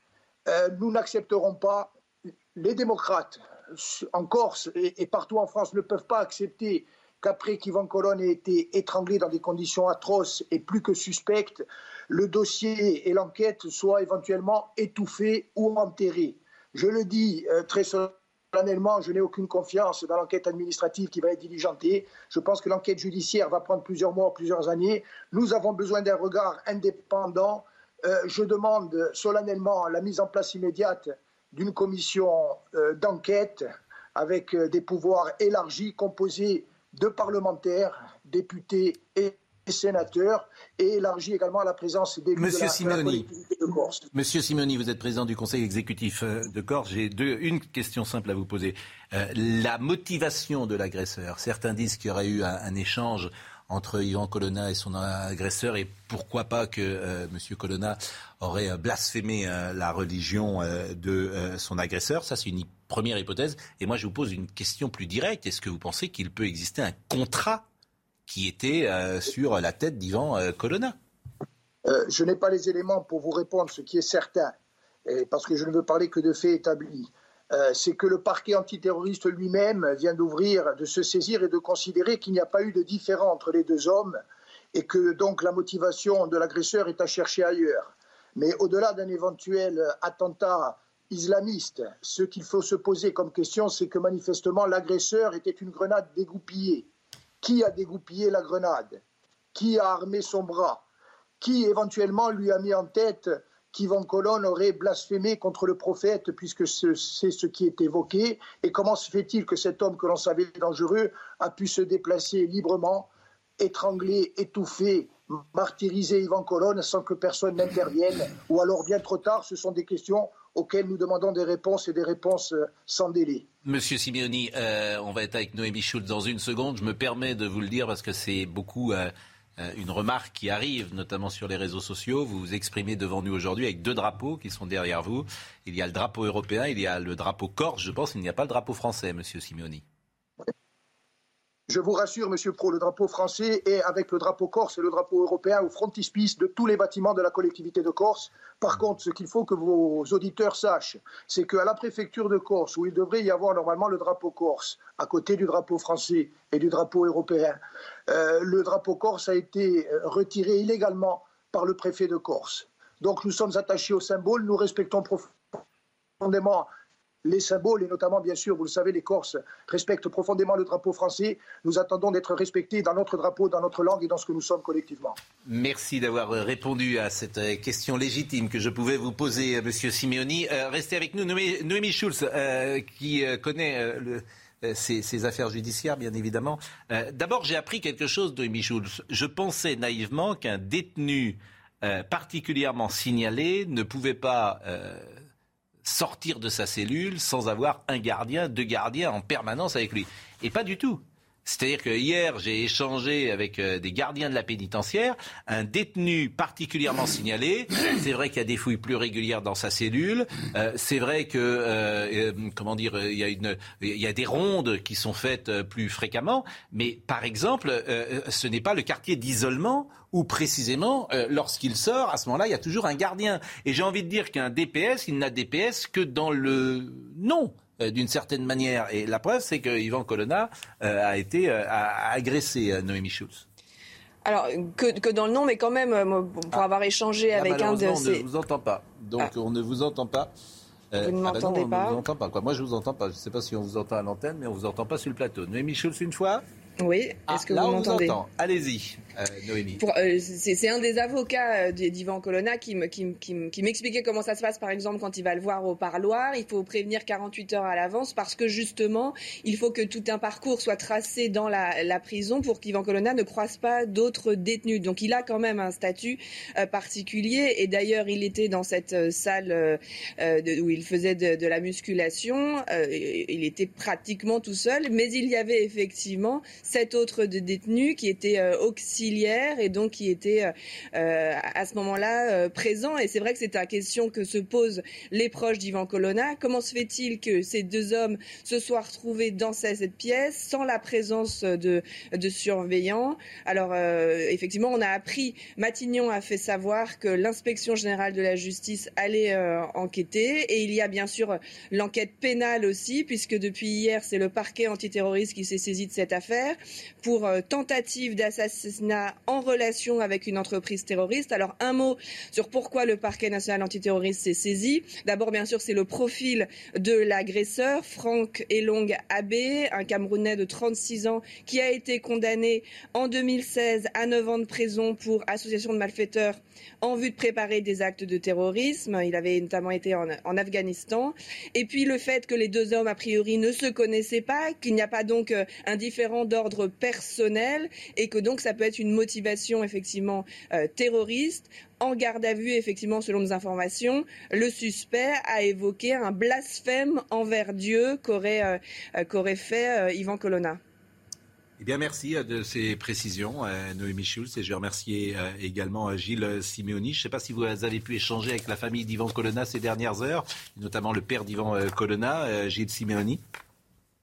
Euh, nous n'accepterons pas, les démocrates en Corse et, partout en France ne peuvent pas accepter qu'après qu'Ivan Colonne ait été étranglé dans des conditions atroces et plus que suspectes, le dossier et l'enquête soient éventuellement étouffés ou enterrés. Je le dis euh, très solennellement, je n'ai aucune confiance dans l'enquête administrative qui va être diligentée. Je pense que l'enquête judiciaire va prendre plusieurs mois, plusieurs années. Nous avons besoin d'un regard indépendant. Euh, je demande solennellement la mise en place immédiate d'une commission euh, d'enquête avec des pouvoirs élargis composés de parlementaires, députés et sénateurs et élargit également la présence des Monsieur Simoni, de, Corse. Monsieur Simoni, vous êtes président du Conseil exécutif euh, de Corse. J'ai une question simple à vous poser. Euh, la motivation de l'agresseur. Certains disent qu'il y aurait eu un, échange entre Yvan Colonna et son agresseur et pourquoi pas que euh, M. Colonna aurait blasphémé la religion de son agresseur. Ça, c'est une première hypothèse. Et moi, je vous pose une question plus directe. Est-ce que vous pensez qu'il peut exister un contrat qui était euh, sur la tête d'Ivan euh, Colonna? Euh, Je n'ai pas les éléments pour vous répondre. Ce qui est certain, parce que je ne veux parler que de faits établis, c'est que le parquet antiterroriste lui-même vient d'ouvrir, de se saisir et de considérer qu'il n'y a pas eu de différent entre les deux hommes et que donc la motivation de l'agresseur est à chercher ailleurs. Mais au-delà d'un éventuel attentat islamiste, ce qu'il faut se poser comme question, c'est que manifestement l'agresseur était une grenade dégoupillée. Qui a dégoupillé la grenade? Qui a armé son bras? Qui éventuellement lui a mis en tête qu'Yvan Colonne aurait blasphémé contre le prophète, puisque c'est ce qui est évoqué Et comment se fait-il que cet homme que l'on savait dangereux a pu se déplacer librement, étrangler, étouffer, martyriser Yvan Colonne sans que personne n'intervienne? Ou alors bien trop tard, ce sont des questions auxquelles nous demandons des réponses et des réponses euh, sans délai. Monsieur Simeoni, euh, on va être avec Noémie Schultz dans une seconde. Je me permets de vous le dire parce que c'est beaucoup euh, une remarque qui arrive, notamment sur les réseaux sociaux. Vous vous exprimez devant nous aujourd'hui avec deux drapeaux qui sont derrière vous. Il y a le drapeau européen, il y a le drapeau corse, je pense. Il n'y a pas le drapeau français, Monsieur Simeoni. Je vous rassure, Monsieur Pro, le drapeau français est avec le drapeau corse et le drapeau européen au frontispice de tous les bâtiments de la collectivité de Corse. Par contre, ce qu'il faut que vos auditeurs sachent, c'est qu'à la préfecture de Corse, où il devrait y avoir normalement le drapeau corse, à côté du drapeau français et du drapeau européen, euh, le drapeau corse a été euh, retiré illégalement par le préfet de Corse. Donc nous sommes attachés au symbole, nous respectons profondément les symboles, et notamment, bien sûr, vous le savez, les Corses respectent profondément le drapeau français. Nous attendons d'être respectés dans notre drapeau, dans notre langue et dans ce que nous sommes collectivement. Merci d'avoir répondu à cette euh, question légitime que je pouvais vous poser, euh, Monsieur Simeoni. Euh, restez avec nous, Noémie, Schulz, qui connaît ces, affaires judiciaires, bien évidemment. D'abord, j'ai appris quelque chose, Noémie Schulz. Je pensais naïvement qu'un détenu particulièrement signalé ne pouvait pas sortir de sa cellule sans avoir un gardien, deux gardiens en permanence avec lui. Et pas du tout. C'est-à-dire que hier, j'ai échangé avec euh, des gardiens de la pénitentiaire, un détenu particulièrement signalé. (coughs) C'est vrai qu'il y a des fouilles plus régulières dans sa cellule. Euh, c'est vrai que, euh, comment dire, il y, a une, il y a des rondes qui sont faites plus fréquemment. Mais par exemple, ce n'est pas le quartier d'isolement où précisément, lorsqu'il sort, à ce moment-là, il y a toujours un gardien. Et j'ai envie de dire qu'un DPS, il n'a DPS que dans le nom. Euh, d'une certaine manière. Et la preuve, c'est que Yvan Colonna euh, a été euh, agressé, Noémie Schulz. Alors, que, dans le nom, mais quand même, pour ah. avoir échangé avec un de ces... on ne vous entend pas. Donc, ah. on ne vous entend pas. vous ne ah bah m'entendez pas. On vous entend pas. Quoi. Moi, je vous entends pas. Je ne sais pas si on vous entend à l'antenne, mais on vous entend pas sur le plateau. Noémie Schulz, une fois oui, est-ce que vous m'entendez? Allez-y, euh. Euh, c'est un des avocats euh, d'Ivan Colonna qui m'expliquait comment ça se passe, par exemple, quand il va le voir au parloir. Il faut prévenir 48 heures à l'avance parce que justement, il faut que tout un parcours soit tracé dans la, prison pour qu'Ivan Colonna ne croise pas d'autres détenus. Donc il a quand même un statut particulier. Et d'ailleurs, il était dans cette salle où il faisait de la musculation. il était pratiquement tout seul, mais il y avait effectivement sept autres détenus qui étaient euh, et donc qui étaient euh, euh, à ce moment-là présents. Et c'est vrai que c'est la question que se posent les proches d'Ivan Colonna. Comment se fait-il que ces deux hommes se soient retrouvés dans cette pièce sans la présence de, surveillants? Alors effectivement, on a appris, Matignon a fait savoir que l'inspection générale de la justice allait enquêter et il y a bien sûr l'enquête pénale aussi puisque depuis hier, c'est le parquet antiterroriste qui s'est saisi de cette affaire. pour euh, tentative d'assassinat en relation avec une entreprise terroriste. Alors un mot sur pourquoi le parquet national antiterroriste s'est saisi. D'abord, bien sûr, c'est le profil de l'agresseur, Franck Elong Abbé, un Camerounais de 36 ans qui a été condamné en 2016 à 9 ans de prison pour association de malfaiteurs en vue de préparer des actes de terrorisme. Il avait notamment été en, Afghanistan. Et puis le fait que les deux hommes, a priori, ne se connaissaient pas, qu'il n'y a pas donc euh, un différent d'ordre personnel et que donc ça peut être une motivation effectivement euh, terroriste. En garde à vue, effectivement, selon nos informations, le suspect a évoqué un blasphème envers Dieu qu'aurait euh, fait Ivan Colonna. Eh bien, merci euh, de ces précisions, euh, Noémie Schulz, et je vais remercier euh, également Gilles Simeoni. Je ne sais pas si vous avez pu échanger avec la famille d'Ivan Colonna ces dernières heures, notamment le père d'Ivan Colonna, Gilles Simeoni.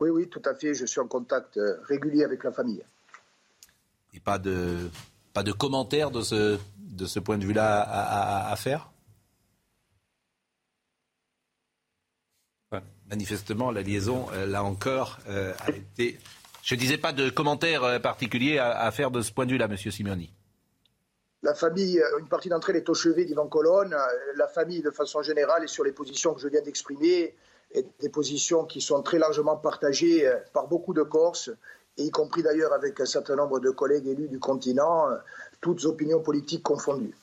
Oui, oui, tout à fait. Je suis en contact régulier avec la famille. Et pas de, pas de commentaires de ce, de ce point de vue-là à, faire Manifestement, la liaison, là encore, a été je ne disais pas de commentaires euh, particuliers à, faire de ce point de vue-là, Monsieur Simeoni. La famille, euh, une partie d'entre elles est au chevet d'Ivan Colonne. Euh, la famille, de façon générale, est sur les positions que je viens d'exprimer, et des positions qui sont très largement partagées par beaucoup de Corses, y compris d'ailleurs avec un certain nombre de collègues élus du continent, toutes opinions politiques confondues.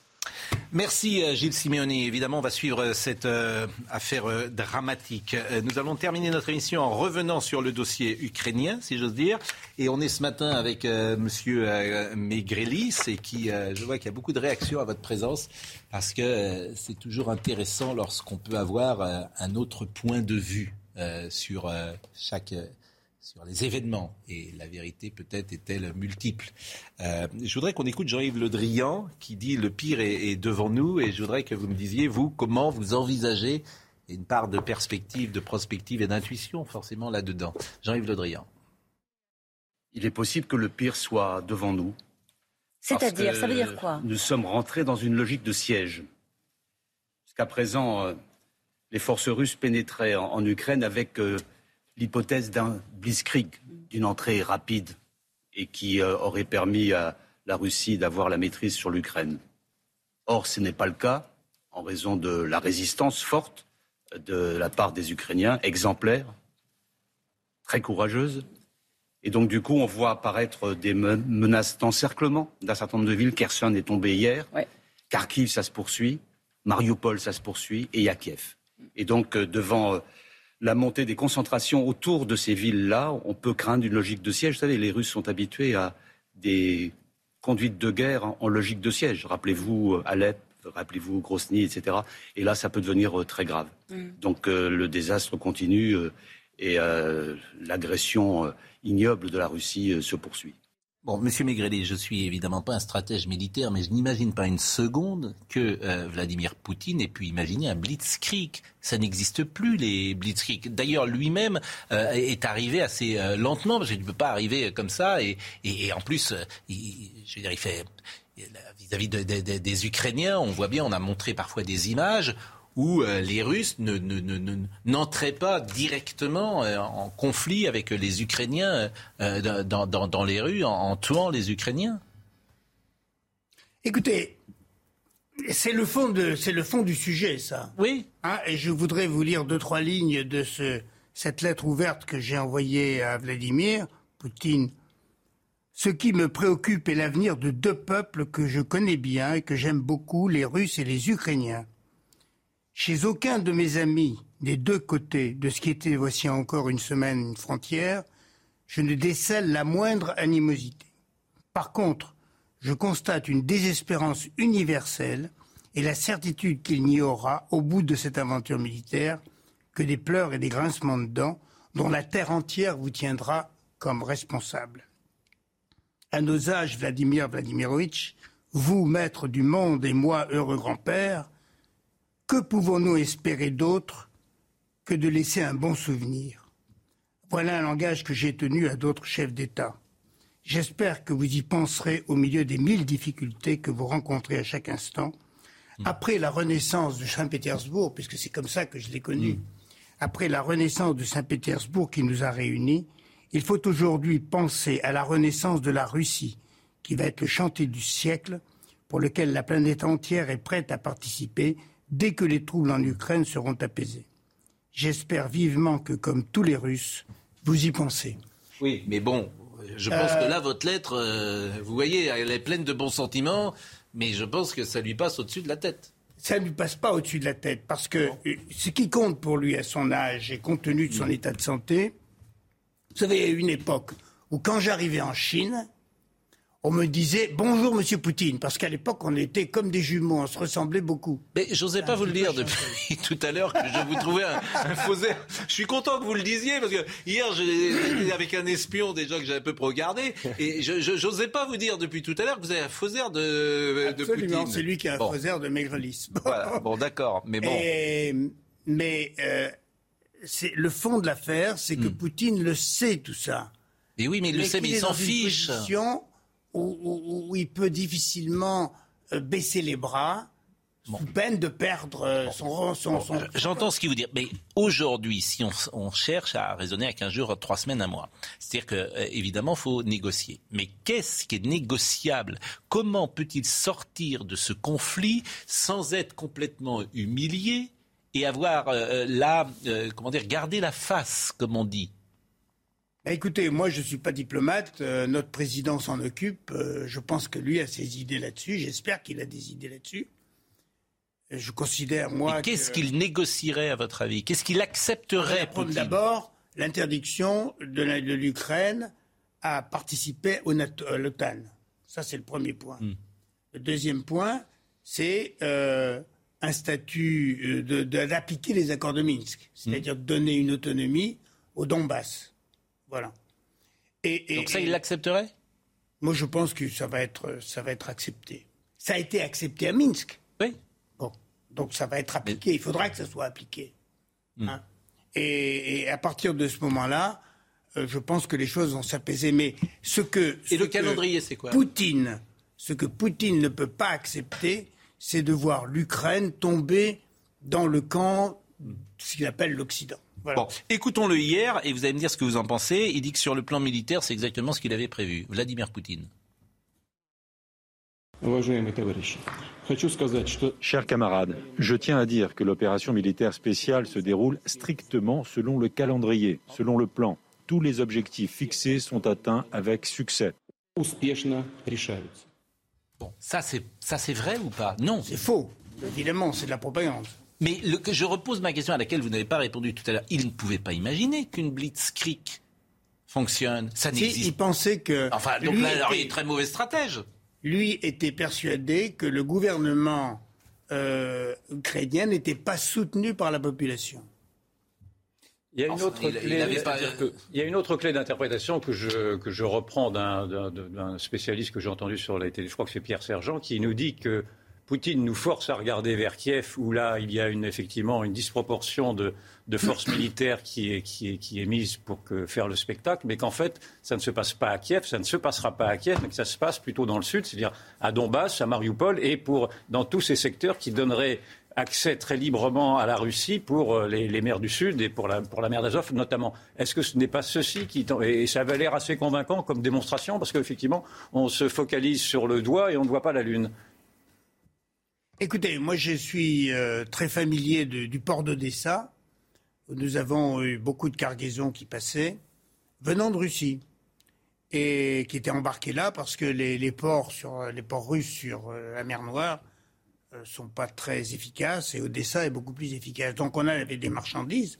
Merci euh, Gilles Simeoni. Évidemment, on va suivre euh, cette euh, affaire dramatique. nous allons terminer notre émission en revenant sur le dossier ukrainien, si j'ose dire. Et on est ce matin avec Monsieur Maigrelis, et qui, je vois qu'il y a beaucoup de réactions à votre présence, parce que c'est toujours intéressant lorsqu'on peut avoir un autre point de vue sur chaque sur les (laughs) événements. Et la vérité peut-être est-elle multiple. Euh, je voudrais qu'on écoute Jean-Yves Le Drian qui dit le pire est, devant nous. Et je voudrais que vous me disiez, vous, comment vous envisagez une part de perspective, de prospective et d'intuition forcément là-dedans. Jean-Yves Le Drian. Il est possible que le pire soit devant nous. C'est-à-dire, ça veut dire quoi? Nous sommes rentrés dans une logique de siège. Jusqu'à présent, euh, les forces russes pénétraient en, Ukraine avec euh, l'hypothèse d'un blitzkrieg, d'une entrée rapide et qui euh, aurait permis à la Russie d'avoir la maîtrise sur l'Ukraine. Or, ce n'est pas le cas en raison de la résistance forte de la part des Ukrainiens, exemplaire, très courageuse. Et donc, du coup, on voit apparaître des menaces d'encerclement d'un certain nombre de villes. Kherson est tombé hier. Kharkiv, ça se poursuit. Mariupol, ça se poursuit. Et Yakiev. Et donc, euh, devant euh, la montée des concentrations autour de ces villes-là, on peut craindre une logique de siège. Vous savez, les Russes sont habitués à des conduites de guerre en logique de siège. Rappelez-vous euh, Alep, rappelez-vous Grosny, etc. Et là, ça peut devenir euh, très grave. Mm. Donc euh, le désastre continue et l'agression ignoble de la Russie se poursuit. Bon, Monsieur Maigrelet, je suis évidemment pas un stratège militaire, mais je n'imagine pas une seconde que euh, Vladimir Poutine ait pu imaginer un blitzkrieg. Ça n'existe plus les blitzkrieg. D'ailleurs, lui-même euh, est arrivé assez euh, lentement parce qu'il ne peut pas arriver comme ça. Et, et, en plus, il, je veux dire, il fait vis-à-vis des Ukrainiens, on voit bien, on a montré parfois des images où euh, les Russes n'entraient pas directement euh, en conflit avec les Ukrainiens euh, dans, les rues en, tuant les Ukrainiens Écoutez, c'est le, fond le fond du sujet, ça. Oui. Hein, et je voudrais vous lire deux, trois lignes de ce, cette lettre ouverte que j'ai envoyée à Vladimir Poutine. Ce qui me préoccupe est l'avenir de deux peuples que je connais bien et que j'aime beaucoup, les Russes et les Ukrainiens. Chez aucun de mes amis des deux côtés de ce qui était voici encore une semaine une frontière, je ne décèle la moindre animosité. Par contre, je constate une désespérance universelle et la certitude qu'il n'y aura, au bout de cette aventure militaire, que des pleurs et des grincements de dents dont la terre entière vous tiendra comme responsable. À nos âges, Vladimir Vladimirovitch, vous, maître du monde, et moi, heureux grand-père, que pouvons-nous espérer d'autre que de laisser un bon souvenir? Voilà un langage que j'ai tenu à d'autres chefs d'État. J'espère que vous y penserez au milieu des mille difficultés que vous rencontrez à chaque instant. Mm. Après la renaissance de Saint-Pétersbourg, puisque c'est comme ça que je l'ai connu, mm. après la renaissance de Saint-Pétersbourg qui nous a réunis, Il faut aujourd'hui penser à la renaissance de la Russie, qui va être le chantier du siècle, pour lequel la planète entière est prête à participer dès que les troubles en Ukraine seront apaisés. J'espère vivement que, comme tous les Russes, vous y pensez. Oui, mais bon, je pense que là, votre lettre, euh, vous voyez, elle est pleine de bons sentiments, mais je pense que ça lui passe au-dessus de la tête. Ça ne lui passe pas au-dessus de la tête, parce que euh, ce qui compte pour lui à son âge et compte tenu de son état de santé, vous savez, il y a eu une époque où quand j'arrivais en Chine, on me disait bonjour Monsieur Poutine, parce qu'à l'époque on était comme des jumeaux, on se ressemblait beaucoup. Mais j'osais pas vous le dire depuis (laughs) tout à l'heure que je vous trouvais un, faux Je suis content que vous le disiez parce que hier j'étais avec un espion déjà que j'avais un peu regardé et je n'osais pas vous dire depuis tout à l'heure que vous avez un faux air de, de Poutine. c'est lui qui a un faux air de maigrelis. Bon, d'accord, mais bon. mais euh, c'est le fond de l'affaire, c'est que hmm. Poutine le sait tout ça. Et oui, mais il le sait, mais il s'en fiche où, il peut difficilement euh, baisser les bras. Sous peine de perdre euh, son, son, son... J'entends ce qu'il vous dit, mais aujourd'hui, si on, cherche à raisonner à 15 jours, 3 semaines, un mois, c'est-à-dire que euh, évidemment, faut négocier. Mais qu'est-ce qui est négociable? Comment peut-il sortir de ce conflit sans être complètement humilié et avoir la, comment dire, garder la face, comme on dit? Bah, écoutez, moi je ne suis pas diplomate, euh, notre président s'en occupe, euh, je pense que lui a ses idées là-dessus, j'espère qu'il a des idées là-dessus. Je considère, moi. Qu'est-ce qu'il négocierait, à votre avis? Qu'est-ce qu'il accepterait D'abord, l'interdiction de l'Ukraine à participer au à l'OTAN. Ça, c'est le premier point. Hmm. Le deuxième point, c'est euh, un statut d'appliquer les accords de Minsk, c'est-à-dire de donner une autonomie au Donbass. Voilà. Et, Donc ça, il l'accepterait? Moi, je pense que ça va, être, ça va être accepté. Ça a été accepté à Minsk. Oui. Bon. Donc ça va être appliqué. Il faudra que ça soit appliqué. Hmm. Hein. et, à partir de ce moment-là, euh, je pense que les choses vont s'apaiser. Mais ce que. et le calendrier, c'est quoi? Poutine, ce que Poutine ne peut pas accepter, c'est de voir l'Ukraine tomber dans le camp, ce qu'il appelle l'Occident. Bon, écoutons-le hier et vous allez me dire ce que vous en pensez. Il dit que sur le plan militaire, c'est exactement ce qu'il avait prévu. Vladimir Poutine. Chers camarades, je tiens à dire que l'opération militaire spéciale se déroule strictement selon le calendrier, selon le plan. Tous les objectifs fixés sont atteints avec succès. Bon, ça c'est ça c'est vrai ou pas? Non, c'est faux. Évidemment, c'est de la propagande. Mais le, je repose ma question à laquelle vous n'avez pas répondu tout à l'heure. Il ne pouvait pas imaginer qu'une blitzkrieg fonctionne. Ça n'existe Il pensait que. Enfin, donc là, il est très mauvais stratège. Lui était persuadé que le gouvernement euh, ukrainien n'était pas soutenu par la population. Il y, a une autre clé, il y a une autre clé d'interprétation que je, que je reprends d'un spécialiste que j'ai entendu sur la télé, je crois que c'est Pierre Sergent, qui nous dit que Poutine nous force à regarder vers Kiev, où là, il y a une, effectivement une disproportion de, de forces (coughs) militaires qui est, qui, est, qui est mise pour que, faire le spectacle, mais qu'en fait, ça ne se passe pas à Kiev, ça ne se passera pas à Kiev, mais que ça se passe plutôt dans le sud, c'est-à-dire à Donbass, à Mariupol, et pour, dans tous ces secteurs qui donneraient accès très librement à la Russie pour euh, les, les mers du Sud et pour la, pour la mer d'Azov notamment. Est-ce que ce n'est pas ceci qui... Et ça avait l'air assez convaincant comme démonstration, parce qu'effectivement, on se focalise sur le doigt et on ne voit pas la Lune. Écoutez, moi je suis euh, très familier du port d'Odessa. Nous avons eu beaucoup de cargaisons qui passaient, venant de Russie, et qui étaient embarquées là parce que les, ports, sur, les ports russes sur euh, la mer Noire ne euh, sont pas très efficaces, et Odessa est beaucoup plus efficace. Donc on avait des marchandises,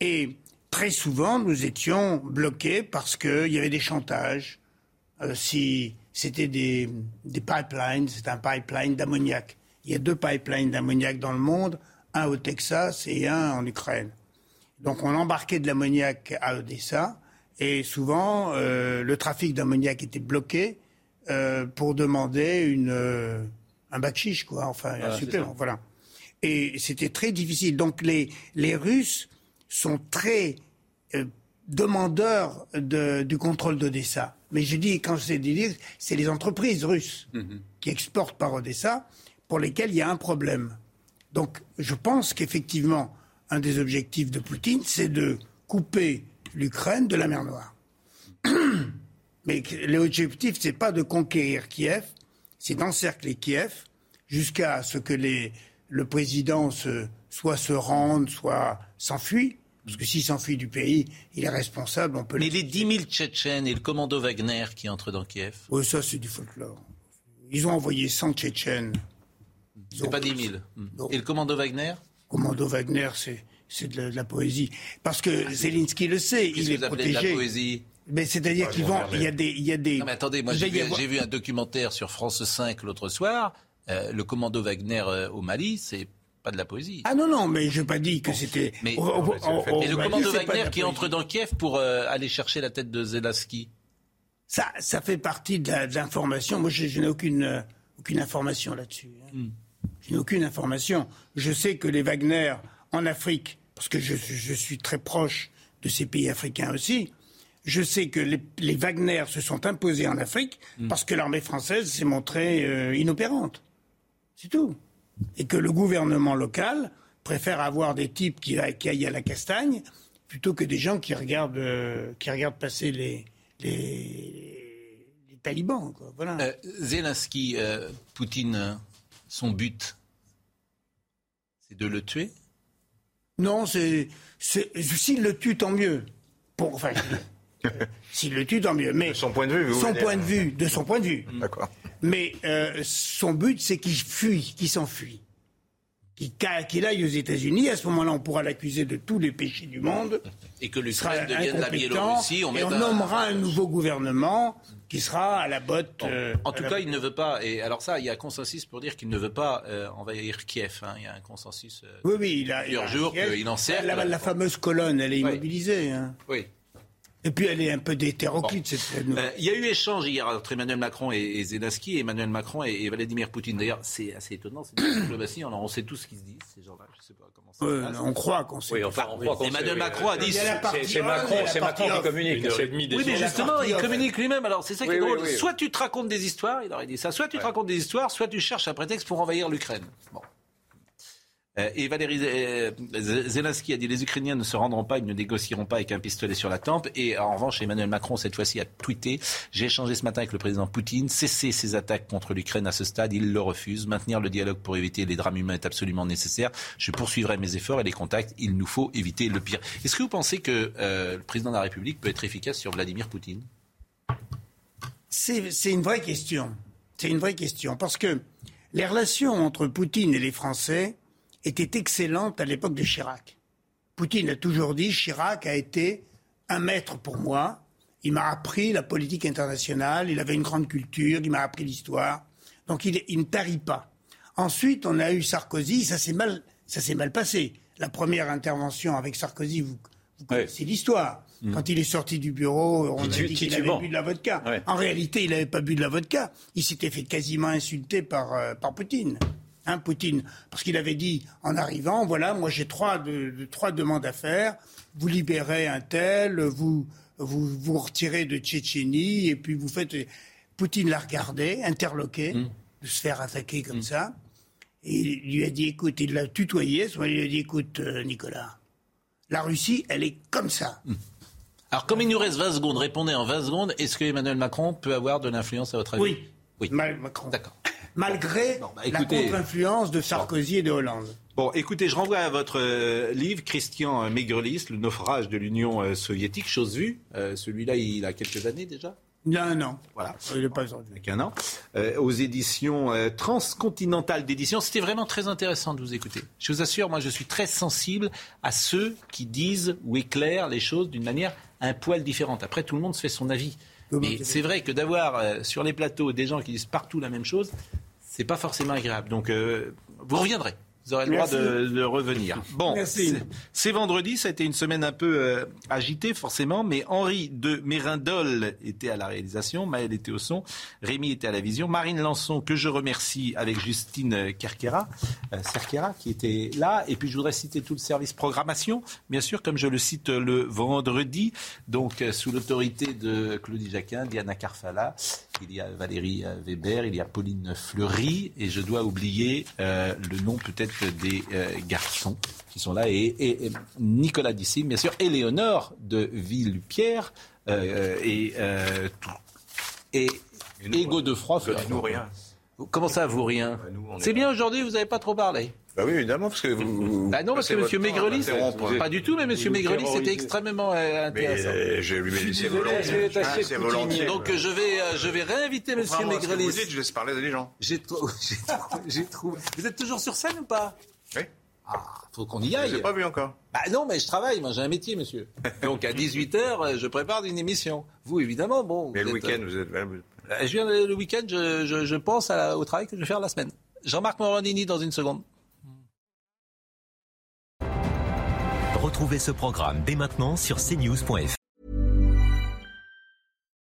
et très souvent nous étions bloqués parce qu'il y avait des chantages. si c'était des, des pipelines, c'est un pipeline d'ammoniac il y a deux pipelines d'ammoniac dans le monde, un au Texas et un en Ukraine. Donc on embarquait de l'ammoniac à Odessa et souvent euh, le trafic d'ammoniac était bloqué euh, pour demander une, euh, un bac chiche, quoi, enfin un supplément. Voilà. Et c'était très difficile. Donc les, les Russes sont très demandeurs de, du contrôle d'Odessa. Mais je dis, quand je sais dire, c'est les entreprises russes mm-hmm. qui exportent par Odessa pour lesquels il y a un problème. Donc je pense qu'effectivement, un des objectifs de Poutine, c'est de couper l'Ukraine de la mer Noire. (clears throat) Mais l'objectif, c'est pas de conquérir Kiev, c'est d'encercler Kiev jusqu'à ce que les, le président se, soit se rende, soit s'enfuit. Parce que s'il s'enfuit du pays, il est responsable. On peut Mais les 10 000 Tchétchènes et le commando Wagner qui entrent dans Kiev? Oui, ça, c'est du folklore. Ils ont envoyé 100 Tchétchènes. C'est pas 10 000. Et le commando Wagner Commando Wagner, c'est de, la poésie. Parce que ah, Zelensky le sait, il est protégé. De la poésie mais c'est-à-dire qu'ils vont, il y a des, il y a des. Non mais attendez, moi j'ai vu, un documentaire sur France 5 l'autre soir. Euh, le commando Wagner euh, au Mali, c'est pas de la poésie. Ah non, non, mais je n'ai pas dit que c'était. Mais, le commando Wagner qui entre dans Kiev pour euh, aller chercher la tête de Zelensky ça, ça fait partie de l'information. Moi, je, n'ai aucune, euh, aucune information là-dessus. Hein. Hmm. Je n'ai aucune information. Je sais que les Wagner en Afrique, parce que je, je, suis très proche de ces pays africains aussi, je sais que les, les Wagner se sont imposés en Afrique hmm. parce que l'armée française s'est montrée euh, inopérante. C'est tout et que le gouvernement local préfère avoir des types qui, aillent à la castagne plutôt que des gens qui regardent, euh, qui regardent passer les, les, talibans. Voilà. Euh, Zelensky, euh, Poutine, son but, c'est de le tuer? Non, c'est, s'il le tue, tant mieux. Pour, enfin, (laughs) s'il le tue, tant mieux. Mais de son point de vue, son point de vue, de son point de vue. D'accord. Mais euh, son but, c'est qu'il fuit, qu'il s'enfuit. Qu'il aille aux États-Unis, à ce moment-là, on pourra l'accuser de tous les péchés du monde. Et que l'Ukraine devienne la Biélorussie. On et on nommera un... nouveau gouvernement qui sera à la botte. Euh, en tout cas, il ne veut pas. Et alors ça, il y a consensus pour dire qu'il ne veut pas euh, envahir Kiev. Hein. Il y a un consensus. oui, oui, il a. Plusieurs jours qu'il en sert. La, la, fameuse colonne, elle est immobilisée. Hein. Oui. Et puis elle est un peu d'hétéroclite, cette euh, Il y a eu échange hier entre Emmanuel Macron et, Zelensky, Emmanuel Macron et, Vladimir Poutine. D'ailleurs, c'est assez étonnant, c'est une diplomatie. On, sait tout ce qu'ils se disent, ces gens-là. Je sais pas comment ça passe. On croit qu'on sait. Oui, enfin, on croit Emmanuel Macron a dit. C'est Macron, c'est Macron qui communique. Oui, mais justement, il communique lui-même. Alors c'est ça qui est drôle. Soit tu te racontes des histoires, il aurait dit ça. Soit tu te racontes des histoires, soit tu cherches un prétexte pour envahir l'Ukraine. Bon. Euh, et Valérie euh, Zelensky a dit les Ukrainiens ne se rendront pas, ils ne négocieront pas avec un pistolet sur la tempe. Et en revanche, Emmanuel Macron, cette fois-ci, a tweeté J'ai échangé ce matin avec le président Poutine. Cesser ses attaques contre l'Ukraine à ce stade, il le refuse. Maintenir le dialogue pour éviter les drames humains est absolument nécessaire. Je poursuivrai mes efforts et les contacts. Il nous faut éviter le pire. Est-ce que vous pensez que euh, le président de la République peut être efficace sur Vladimir Poutine? C'est une vraie question. C'est une vraie question. Parce que les relations entre Poutine et les Français était excellente à l'époque de Chirac. Poutine a toujours dit Chirac a été un maître pour moi. Il m'a appris la politique internationale, il avait une grande culture, il m'a appris l'histoire. Donc il, ne tarit pas. Ensuite, on a eu Sarkozy, ça s'est mal, ça mal passé. La première intervention avec Sarkozy, vous, connaissez l'histoire. Mm. Quand il est sorti du bureau, on a dit qu'il avait bu de la vodka. En réalité, il n'avait pas bu de la vodka. Il s'était fait quasiment insulter par, euh, par Poutine. Hein, Poutine, parce qu'il avait dit en arrivant, voilà, moi j'ai trois, de, trois demandes à faire. Vous libérez un tel, vous vous, vous retirez de Tchétchénie, et puis vous faites. Poutine l'a regardé, interloqué, hmm. de se faire attaquer comme hmm. ça. Et il lui a dit, écoute, il l'a tutoyé, il lui a dit, écoute, euh, Nicolas, la Russie, elle est comme ça. Hmm. Alors, comme il nous reste 20 secondes, répondez en 20 secondes, est-ce que Emmanuel Macron peut avoir de l'influence à votre avis? Oui. Oui. Macron. D'accord malgré bah, la contre-influence de Sarkozy et de Hollande. Bon, écoutez, je renvoie à votre euh, livre, Christian Maigrelis, Le naufrage de l'Union euh, soviétique, chose vue. Euh, celui-là, il a quelques années déjà? Il y a un an. Voilà. Il n'est pas aujourd'hui. Avec un an. aux éditions transcontinentales d'édition. C'était vraiment très intéressant de vous écouter. Je vous assure, moi, je suis très sensible à ceux qui disent ou éclairent les choses d'une manière un poil différente. Après, tout le monde se fait son avis. Mais c'est vrai que d'avoir sur les plateaux des gens qui disent partout la même chose, c'est pas forcément agréable. Donc, euh, vous reviendrez. Vous aurez le droit de, revenir. (laughs) Bon, c'est vendredi, ça a été une semaine un peu euh, agitée forcément, mais Henri de Mérindol était à la réalisation, Maël était au son, Rémi était à la vision, Marine Lançon, que je remercie avec Justine Kerkera, euh, Cerquera, qui était là, et puis je voudrais citer tout le service programmation, bien sûr, comme je le cite le vendredi, donc euh, sous l'autorité de Claudie Jacquin, Diana Carfala, il y a Valérie Weber, il y a Pauline Fleury, et je dois oublier le nom peut-être des garçons qui sont là et, Nicolas Dissy, bien sûr, et Léonore de Villepierre et, et, et Godefroy. Nous rien. Comment ça, vous rien C'est bien aujourd'hui, vous n'avez pas trop parlé. Bah oui, évidemment, parce que vous. bah non, parce que M. Maigrelis, pas du tout, mais M. Maigrelis, c'était extrêmement euh, intéressant. Mais je lui ai laissé volontiers. Donc je vais, euh, je vais réinviter M. Maigrelis. Vous dites, je laisse parler des gens. J'ai trouvé. (laughs) Vous êtes toujours sur scène ou pas? Oui. Ah, faut qu'on y aille. Je n'ai pas vu encore. Bah non, mais je travaille, moi j'ai un métier, monsieur. (laughs) Donc à 18h, je prépare une émission. Vous, évidemment, bon. Mais le week-end, vous êtes. Je viens le week-end, je, pense au travail que je vais faire la semaine. Jean-Marc Morandini dans une seconde. Retrouvez ce programme dès maintenant sur cnews.fr.